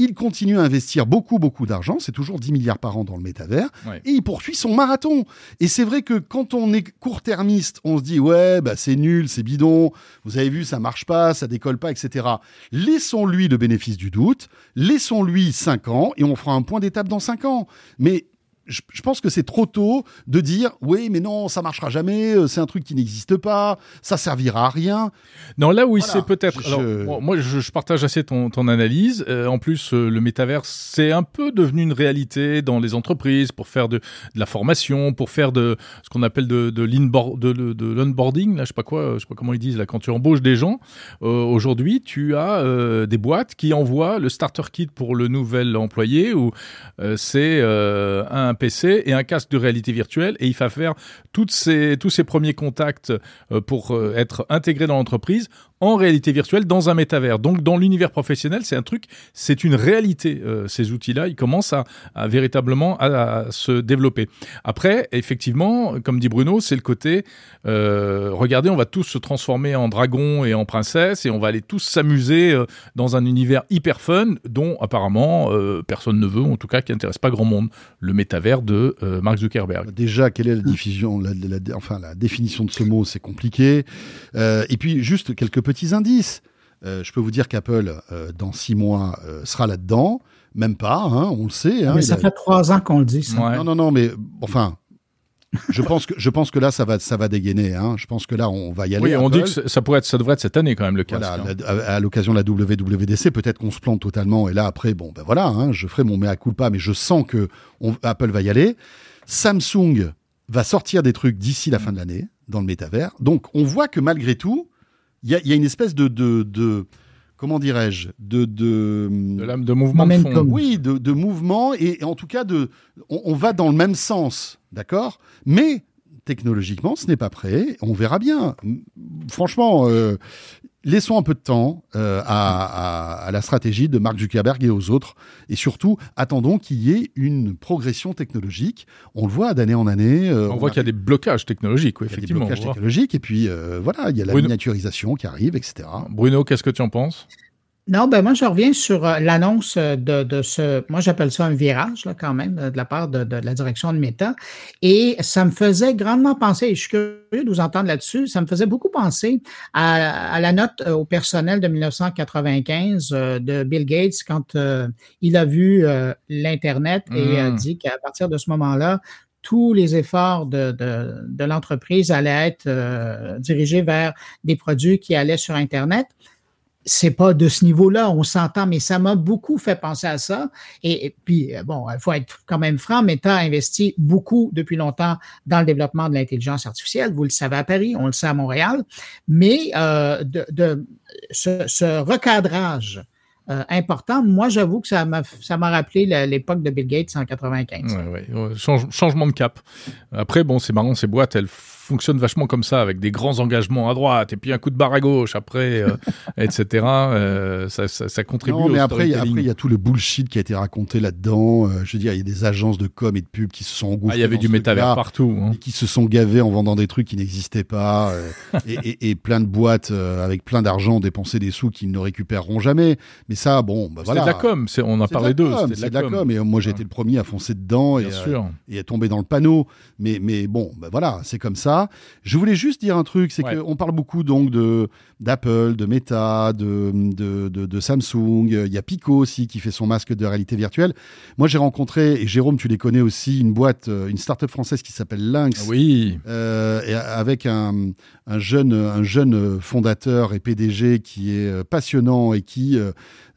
Il continue à investir beaucoup, beaucoup d'argent. C'est toujours 10 milliards par an dans le métavers. Ouais. Et il poursuit son marathon. Et c'est vrai que quand on est court-termiste, on se dit, ouais, bah, c'est nul, c'est bidon. Vous avez vu, ça marche pas, ça décolle pas, etc. Laissons-lui le bénéfice du doute. Laissons-lui 5 ans et on fera un point d'étape dans 5 ans. Mais je, je pense que c'est trop tôt de dire, oui, mais non, ça marchera jamais, euh, c'est un truc qui n'existe pas, ça servira à rien. Non, là où il Voilà. s'est peut-être. Je- bon, moi, je, je partage assez ton, ton analyse. Euh, en plus, euh, le métavers, c'est un peu devenu une réalité dans les entreprises pour faire de, de la formation, pour faire de ce qu'on appelle de, de l'onboarding. Là, je sais pas quoi, je sais pas comment ils disent là. Quand tu embauches des gens, euh, aujourd'hui, tu as des boîtes qui envoient le starter kit pour le nouvel employé euh, c'est un PC et un casque de réalité virtuelle et il va faire tous ces premiers contacts euh, pour euh, être intégré dans l'entreprise en réalité virtuelle dans un métavers. Donc dans l'univers professionnel, c'est un truc, c'est une réalité. euh, ces outils-là, ils commencent à, véritablement à, se développer. Après, effectivement, comme dit Bruno, c'est le côté, euh, regardez, on va tous se transformer en dragon et en princesse et on va aller tous s'amuser euh, dans un univers hyper fun dont apparemment personne ne veut, en tout cas qui n'intéresse pas grand monde, le métavers de Mark Zuckerberg. Déjà, quelle est la diffusion, la, enfin la définition de ce mot, c'est compliqué. Et puis juste quelques petits indices. Euh, je peux vous dire qu'Apple, euh, dans six mois, euh, sera là-dedans. Même pas, hein, on le sait. hein, mais ça a- fait trois ans qu'on le dit. ça. Ouais. Non, non, non, mais enfin, je pense que je pense que là, ça va, ça va dégainer. Hein. Je pense que là, on va y aller. Oui, on Apple. dit que ça- pourrait être, ça devrait être cette année quand même le cas. Voilà, la- à, à l'occasion de la WWDC, peut-être qu'on se plante totalement. Et là, après, bon, ben voilà, hein, je ferai mon mea culpa, mais je sens que on- Apple va y aller. Samsung va sortir des trucs d'ici la fin de l'année dans le métavers. Donc, on voit que malgré tout, il y a, il y a une espèce de, de, de- comment dirais-je, de, de, de l'âme de mouvement de fond. oui, de, de mouvement et, et en tout cas de, on, on va dans le même sens, d'accord? Mais technologiquement, ce n'est pas prêt. On verra bien. Franchement, euh, laissons un peu de temps euh, à, à- à la stratégie de Mark Zuckerberg et aux autres, et surtout attendons qu'il y ait une progression technologique. On le voit d'année en année. euh, On voit a- qu'il y a des blocages technologiques, oui, il y a des effectivement. blocages technologiques, et puis voilà, il y a la Bruno- miniaturisation qui arrive, etc. Bruno, qu'est-ce que tu en penses? Non, ben moi, je reviens sur euh, l'annonce euh, de, de ce, moi j'appelle ça un virage, là, quand même, de la part de, de la direction de Meta. Et ça me faisait grandement penser, et je suis curieux de vous entendre là-dessus, ça me faisait beaucoup penser à, à la note euh, au personnel de 1995 euh, de Bill Gates quand euh, il a vu euh, l'Internet et a Mm. dit qu'à partir de ce moment-là, tous les efforts de, de, de l'entreprise allaient être euh, dirigés vers des produits qui allaient sur Internet c'est pas de ce niveau-là, on s'entend, mais ça m'a beaucoup fait penser à ça. Et, puis, euh, bon, il faut être quand même franc, Meta a investi beaucoup depuis longtemps dans le développement de l'intelligence artificielle. Vous le savez à Paris, on le sait à Montréal. Mais euh, de, de ce, ce recadrage euh, important, moi, j'avoue que ça m'a ça m'a rappelé l'époque de Bill Gates en 95. Ouais, ouais, ouais, change- changement de cap. Après, bon, c'est marrant, ces boîtes, elles fonctionnent vachement comme ça, avec des grands engagements à droite et puis un coup de barre à gauche après, euh, etc. Euh, ça, ça, ça contribue Non, mais après, il y a- storytelling. après, il y a tout le bullshit qui a été raconté là-dedans. Euh, je veux dire, il y a des agences de com et de pub qui se sont engouffrées. Ah, il y avait du métavers partout. hein. et qui se sont gavés en vendant des trucs qui n'existaient pas. euh, et, et- et plein de boîtes avec plein d'argent dépenser des sous qu'ils ne récupéreront jamais. Mais ça, bon, bah, voilà. de la com, c'est- on a C'est parlé d'eux. C'est de la com. Et moi, j'ai été le premier à foncer dedans et, et à tomber dans le panneau. Mais, mais bon, bah voilà, c'est comme ça. Je voulais juste dire un truc, c'est Ouais. qu'on parle beaucoup donc de d'Apple, de Meta, de, de, de, de Samsung. Il y a Pico aussi qui fait son masque de réalité virtuelle. Moi, j'ai rencontré, et Jérôme, tu les connais aussi, une boîte, euh, une start-up française qui s'appelle Lynx. Ah Oui, Euh, et avec un, un jeune, un jeune fondateur et PDG qui est euh, passionnant et qui,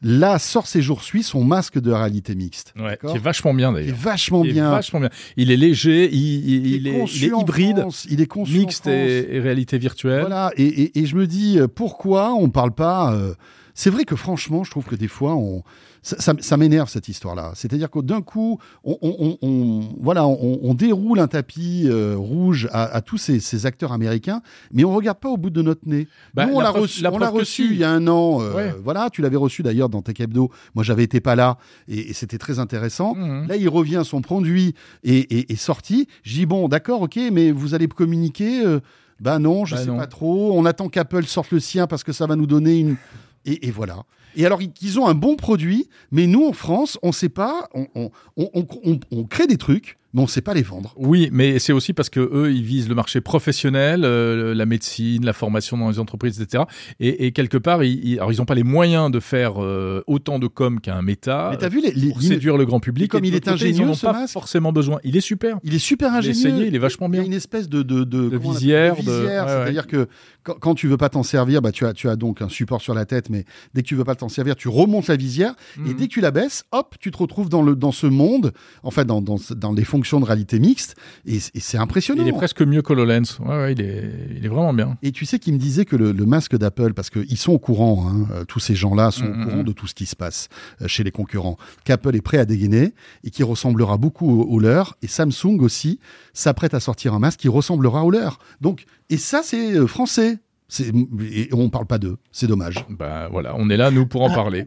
là, sort ces jours suit son masque de réalité mixte. ouais, qui est vachement bien Qui est d'ailleurs. vachement Qui est bien. vachement bien. Il est léger, il, il- Qui il est, il hybride, France, il est mixte et, et réalité virtuelle. Voilà, et, et- et je me dis, euh, pourquoi on parle pas euh, c'est vrai que franchement, je trouve que des fois, on, ça, ça- ça m'énerve cette histoire-là. C'est-à-dire que d'un coup, on, on- on- on- voilà, on, on déroule un tapis euh, rouge à, à tous ces, ces acteurs américains, mais on regarde pas au bout de notre nez. Bah, Nous, on la reçu, la on l'a reçu si. il y a un an. euh, Ouais. Voilà, tu l'avais reçu d'ailleurs dans Tech Hebdo. Moi, j'avais été pas là et, et c'était très intéressant. Mhm. Là, il revient, son produit est, est- sorti. Je dis bon, d'accord, ok, mais vous allez communiquer euh, Bah non, je Bah sais non. pas trop. On attend qu'Apple sorte le sien parce que ça va nous donner une. Et, et voilà. Et alors, ils- ont un bon produit, mais nous, en France, on sait pas. On- on crée des trucs, mais on sait pas les vendre. Oui, mais c'est aussi parce que eux, ils visent le marché professionnel, euh, la médecine, la formation dans les entreprises, etc. Et, et quelque part, ils, ils- alors ils n'ont pas les moyens de faire euh, autant de com qu'un Meta mais t'as vu les, les- pour séduire le grand public. Comme il est ils ingénieux, ont ce pas masque. forcément besoin. Il est super. Il est super ingénieux. essayé, il est vachement Il y a bien. une espèce de, de, de, visière, de de- visière. ouais, ouais. C'est-à-dire que quand, quand tu veux pas t'en servir, bah, tu, as, tu as donc un support sur la tête, mais dès que tu veux pas t'en servir, tu remontes la visière. Et Mhm. dès que tu la baisses, hop, tu te retrouves dans, le, dans ce monde, enfin dans, dans, dans les fonctions de réalité mixte. Et, et c'est impressionnant. Il est presque mieux qu'HoloLens. Ouais, ouais, il est, il est vraiment bien. Et tu sais qu'il me disait que le, le masque d'Apple, parce qu'ils sont au courant, hein, euh, tous ces gens-là sont au courant de tout ce qui se passe euh, chez les concurrents, qu'Apple est prêt à dégainer et qui ressemblera beaucoup au, au leur. Et Samsung aussi s'apprête à sortir un masque qui ressemblera au leur. Donc, et ça, c'est euh, français. Et on parle pas d'eux. C'est dommage. Bah voilà, on est là nous pour en Ah. parler.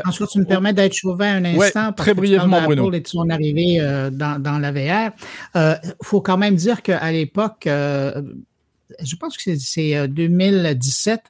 François, tu me permets d'être chauvin un instant. Ouais, parce très brièvement, Bruno. Et de son arrivée euh, dans, dans la VR. Il faut quand même dire qu'à l'époque, euh, je pense que c'est- c'est euh, 2017,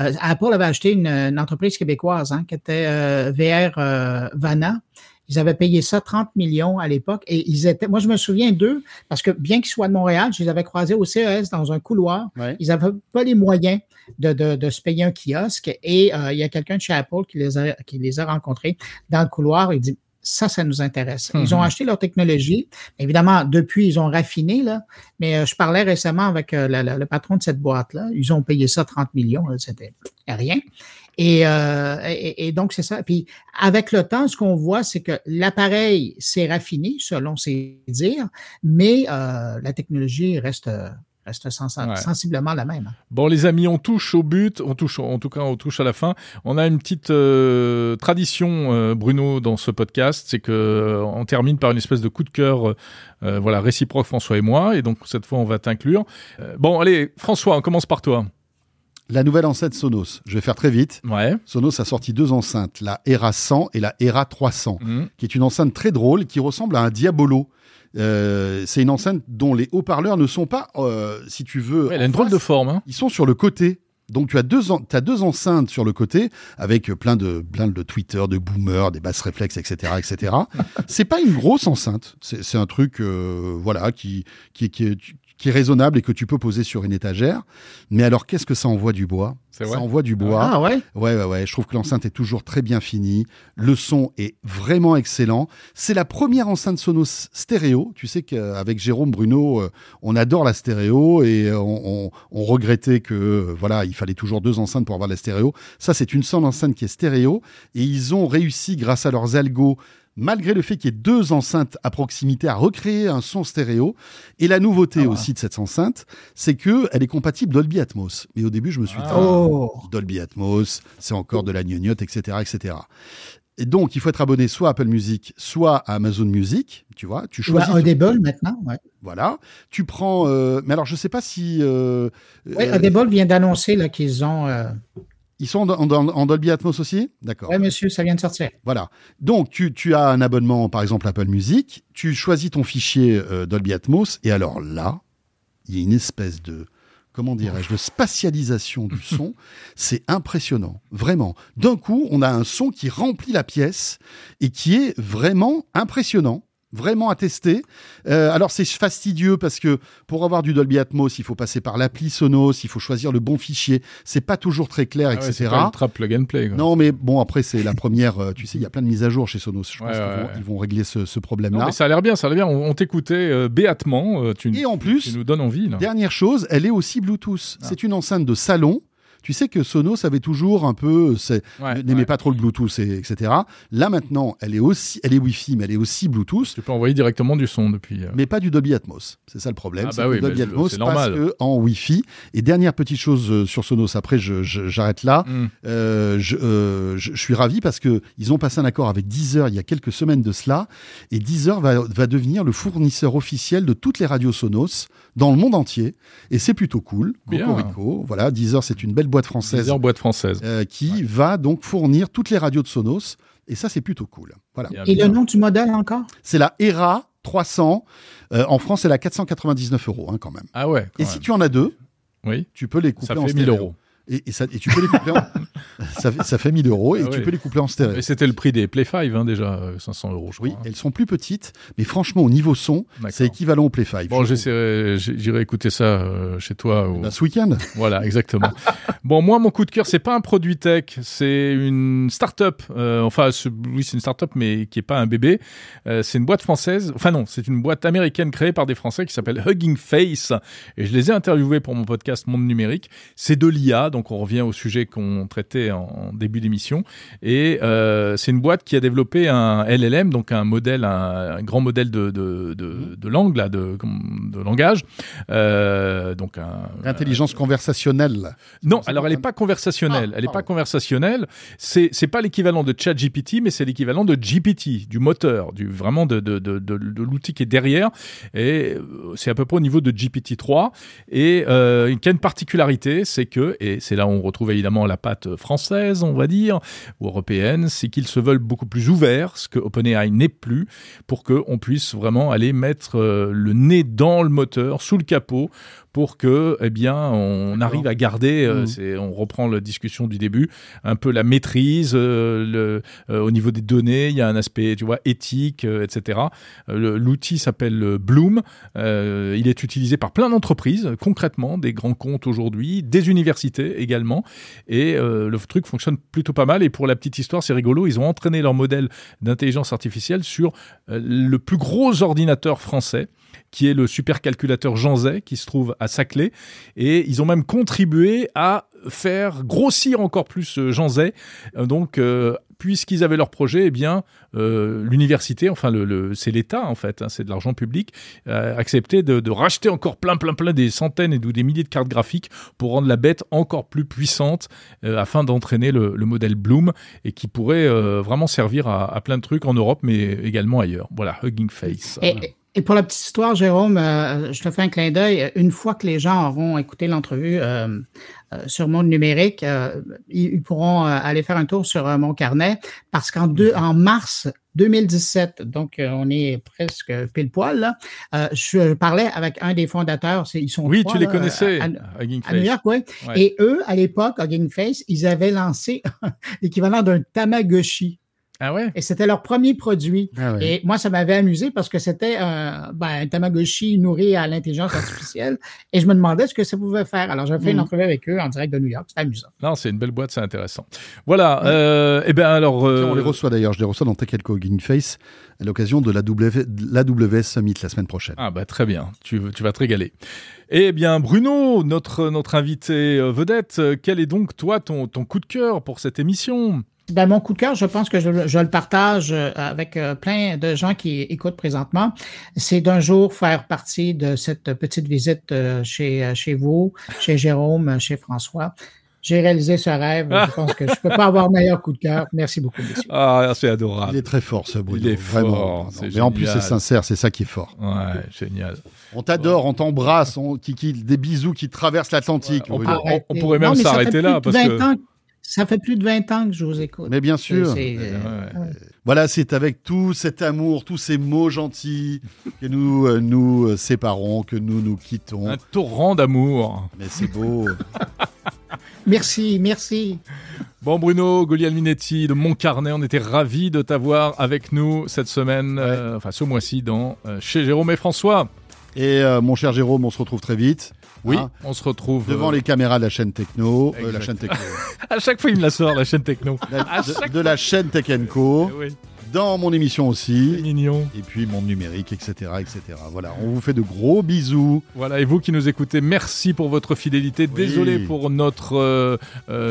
euh, Apple avait acheté une, une entreprise québécoise hein, qui était euh, VR euh, Vana. Ils avaient payé ça 30 millions à l'époque et ils étaient, moi je me souviens d'eux parce que bien qu'ils soient de Montréal, je les avais croisés au CES dans un couloir. Ils n'avaient pas les moyens de, de, de se payer un kiosque et euh, il y a quelqu'un de chez Apple qui les a, qui les a rencontrés dans le couloir. Il dit ça, ça nous intéresse. Ils ont Mhm. acheté leur technologie. Évidemment, depuis, ils ont raffiné, là. Mais euh, je parlais récemment avec euh, la- la- le patron de cette boîte-là. Ils ont payé ça 30 millions. C'était rien. Et, euh, et, et donc, c'est ça. Puis, avec le temps, ce qu'on voit, c'est que l'appareil s'est raffiné, selon ses dires, mais euh, la technologie reste, reste sens- Ouais. sensiblement la même. Bon, les amis, on touche au but, on touche, en tout cas, on touche à la fin. On a une petite euh, tradition, euh, Bruno, dans ce podcast, c'est que euh, on termine par une espèce de coup de cœur, euh, euh, voilà, réciproque François et moi, et donc cette fois, on va t'inclure. Euh, bon, allez, François, on commence par toi. La nouvelle enceinte Sonos. Je vais faire très vite. Ouais. Sonos a sorti deux enceintes, la ERA 100 et la ERA 300. Mhm. qui est une enceinte très drôle qui ressemble à un diabolo. Euh, c'est une enceinte dont les haut-parleurs ne sont pas, euh, si tu veux, Ouais, elle a une drôle de forme. Hein. Ils sont sur le côté. Donc tu as deux, t'as deux enceintes sur le côté avec plein de, plein de Twitter, de boomers, des basses réflexes, etc., etc. c'est pas une grosse enceinte. C'est un truc, euh, voilà, qui, qui, qui, est, qui est raisonnable et que tu peux poser sur une étagère. Mais alors, qu'est-ce que ça envoie du bois? C'est Ça envoie du bois. Ah ouais? Ouais, ouais, ouais. Je trouve que l'enceinte est toujours très bien finie. Le son est vraiment excellent. C'est la première enceinte Sonos stéréo. Tu sais qu'avec Jérôme Bruno, euh, on adore la stéréo et euh, on, on- on regrettait que euh, voilà, il fallait toujours deux enceintes pour avoir la stéréo. Ça, c'est une seule enceinte qui est stéréo et ils ont réussi grâce à leurs algos. Malgré le fait qu'il y ait deux enceintes à proximité à recréer un son stéréo. Et la nouveauté Ah ouais. aussi de cette enceinte, c'est que elle est compatible Dolby Atmos. Mais au début, je me suis dit, Ah. Oh! Dolby Atmos, c'est encore de la gnognotte, etc., etc. Et donc, il faut être abonné soit à Apple Music, soit à Amazon Music. Tu vois, tu choisis. Audible maintenant, ouais. Voilà. Tu prends. euh, mais alors, je sais pas si. euh, Oui, euh, Audible vient d'annoncer qu'ils ont. euh, ils sont en, en- en Dolby Atmos aussi? D'accord. Oui, monsieur, ça vient de sortir. Voilà. Donc, tu, tu as un abonnement, par exemple, Apple Music. Tu choisis ton fichier euh, Dolby Atmos. Et alors là, il y a une espèce de. Comment dirais-je De spatialisation du son. C'est impressionnant. Vraiment. D'un coup, on a un son qui remplit la pièce et qui est vraiment impressionnant. Vraiment à tester. Euh, alors c'est fastidieux parce que pour avoir du Dolby Atmos, il faut passer par l'appli Sonos, il faut choisir le bon fichier. C'est pas toujours très clair, Ah ouais, etc. pas ultra plug and play. quoi. Non, mais bon, après, c'est la première. euh, tu sais, il y a plein de mises à jour chez Sonos. Je pense Ouais, qu'ils vont, ouais. ils vont régler ce, ce problème-là. ça a l'air bien, ça a l'air bien. On, on t'écoutait euh, béatement. euh, tu, Et en plus, tu nous donnes envie. Là. dernière chose, elle est aussi Bluetooth. Ah. C'est une enceinte de salon. Tu sais que Sonos avait toujours un peu, c'est- Ouais, n'aimait ouais. pas trop le Bluetooth, et, etc. Là maintenant, elle est aussi, elle est Wi-Fi, mais elle est aussi Bluetooth. Tu peux envoyer directement du son depuis. euh. Mais pas du Dolby Atmos. C'est ça le problème. Ah bah oui, Dolby mais Atmos passe que en Wi-Fi. Et dernière petite chose euh, sur Sonos, après j'arrête là. Mm. Euh, je, euh, je- je suis ravi parce que ils ont passé un accord avec Deezer il y a quelques semaines de cela. Et Deezer va, va devenir le fournisseur officiel de toutes les radios Sonos dans le monde entier. Et c'est plutôt cool. Bien. Cocorico. Voilà, Deezer, c'est une belle boîte française Deezer boîte française. euh, qui va donc fournir toutes les radios de Sonos. Et ça, c'est plutôt cool. Voilà. Et le nom du modèle encore? C'est la ERA 300. Euh, en France, elle a 499 euros hein, quand même. Ah ouais. quand Et même. si tu en as deux, Oui. tu peux les coupler Ça en fait 1000 stéréo. euros. Et, et ça, et tu peux les coupler en... ça, fait, ça fait 1000 euros et Ah tu peux les coupler en stéréo. Et c'était le prix des Play 5 hein, déjà, euh, 500 euros je crois. Oui, elles sont plus petites, mais franchement, au niveau son, c'est équivalent au Play 5. Bon, j'irai écouter ça euh, chez toi. ou- Bah, ce week-end. Voilà, exactement. bon, moi, mon coup de cœur, c'est pas un produit tech, c'est une start-up. Euh, enfin, oui, c'est une start-up, mais qui est pas un bébé. Euh, c'est une boîte française. Enfin non, c'est une boîte américaine créée par des Français qui s'appelle Hugging Face. Et je les ai interviewés pour mon podcast Monde Numérique. C'est de l'IA, donc on revient au sujet qu'on traitait en, début d'émission. Et euh, c'est une boîte qui a développé un LLM, donc un modèle, un, un grand modèle de, de, de, de langue, là, de, de langage. Euh, donc un, L'intelligence conversationnelle. non, alors elle n'est pas conversationnelle. Ah, elle n'est pas conversationnelle. C'est c'est pas l'équivalent de ChatGPT, mais c'est l'équivalent de GPT, du moteur, du vraiment de de de, l'outil qui est derrière. Et euh, c'est à peu près au niveau de GPT 3 et euh, qui a une particularité, c'est que et c'est là où on retrouve évidemment la patte française, on va dire, ou européenne, c'est qu'ils se veulent beaucoup plus ouverts, ce que OpenAI n'est plus, pour que on puisse vraiment aller mettre euh, le nez dans le moteur, sous le capot, pour que, eh bien, on arrive à garder, euh, c'est, on reprend la discussion du début, un peu la maîtrise euh, le, euh, au niveau des données. Il y a un aspect, tu vois, éthique, etc. L'outil s'appelle Bloom. Il est utilisé par plein d'entreprises, concrètement, des grands comptes aujourd'hui, des universités également. Et euh, le truc fonctionne plutôt pas mal. Et pour la petite histoire, c'est rigolo. Ils ont entraîné leur modèle d'intelligence artificielle sur euh, le plus gros ordinateur français qui est le supercalculateur Jean Zay, qui se trouve à Saclay. Et ils ont même contribué à faire grossir encore plus euh. Euh, Donc, puisqu'ils avaient leur projet, eh bien, euh, l'université, enfin, c'est l'État, en fait, hein, c'est de l'argent public, a accepté de, racheter encore plein, plein, plein des centaines et ou des milliers de cartes graphiques pour rendre la bête encore plus puissante euh, afin d'entraîner le, le modèle Bloom et qui pourrait euh, vraiment servir à, plein de trucs en Europe, mais également ailleurs. Voilà, Hugging Face. Et pour la petite histoire, Jérôme, euh, je te fais un clin d'œil. Une fois que les gens auront écouté l'entrevue euh, euh, sur Monde Numérique, euh, ils, ils pourront euh, aller faire un tour sur mon carnet parce qu'en deux, en mars 2017, donc on est presque pile poil, là, euh, je parlais avec un des fondateurs. Ils sont Oui, trois, tu les là, connaissais, à- New. York, oui. Ouais. Et eux, à l'époque, Hugging Face, ils avaient lancé l'équivalent d'un Tamagotchi. Ah ouais? Et c'était leur premier produit. Ah ouais. Et moi, ça m'avait amusé parce que c'était un, ben, un Tamagotchi nourri à l'intelligence artificielle. et je me demandais ce que ça pouvait faire. Alors, j'ai fait une Mhm. entrevue avec eux en direct de New York. C'était amusant. Non, c'est une belle boîte, c'est intéressant. Voilà. Euh, eh bien alors, euh, on les reçoit d'ailleurs, je les reçois dans Tech Game Face à l'occasion de la W- Summit la semaine prochaine. Ah bah très bien, tu, tu vas te régaler. Eh bien Bruno, notre, notre invité euh, vedette, euh, quel est donc toi ton, ton coup de cœur pour cette émission? Ben, mon coup de cœur, je pense que je, je le partage euh, avec euh, plein de gens qui écoutent présentement. C'est d'un jour faire partie de cette petite visite euh, chez, chez vous, chez Jérôme, chez François. J'ai réalisé ce rêve. Je pense que je ne peux pas avoir meilleur coup de cœur. Merci beaucoup, messieurs. Ah, c'est adorable. Il est très fort ce Bruno, Il est vraiment. fort, Mais en plus c'est sincère, c'est ça qui est fort. Ouais, génial. On t'adore, on t'embrasse, on Kiki, des bisous qui traversent l'Atlantique. Ouais, on on pourrait même s'arrêter là, parce 20 que- ans- ça fait plus de 20 ans que je vous écoute. Mais bien sûr. C'est- c'est, euh, Ouais. Voilà, c'est avec tout cet amour, tous ces mots gentils que nous euh, nous euh, séparons, que nous nous quittons. Un torrent d'amour. Mais c'est beau. Merci, merci. Bon Bruno, Golial Minetti de Montcarnet, on était ravis de t'avoir avec nous cette semaine, euh, enfin ce mois-ci dans euh, chez Jérôme et François. Et euh, mon cher Jérôme, on se retrouve très vite. Oui, hein, on se retrouve devant euh, les caméras de la chaîne Techno, euh, la chaîne Techno, À chaque fois, il me la sort, la chaîne techno. la- À de, chaque de la chaîne Tech Co, Eh oui. dans mon émission aussi. Mignon. Et puis mon numérique, etc., etc. Voilà, on vous fait de gros bisous. Voilà, et vous qui nous écoutez, merci pour votre fidélité. Désolé pour notre, euh,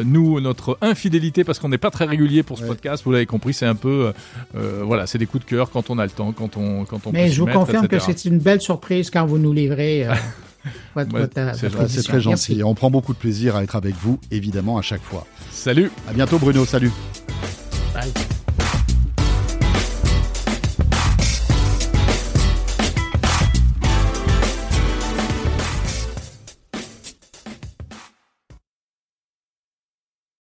nous, notre infidélité, parce qu'on n'est pas très régulier pour ce podcast. Vous l'avez compris, c'est un peu, euh, voilà, c'est des coups de cœur quand on a le temps, quand on, quand on. Mais je vous mettre, confirme etc. que c'est une belle surprise quand vous nous livrez. Ouais, c'est très gentil. Merci. On prend beaucoup de plaisir à être avec vous, évidemment, à chaque fois. Salut. À bientôt, Bruno. Salut. Bye.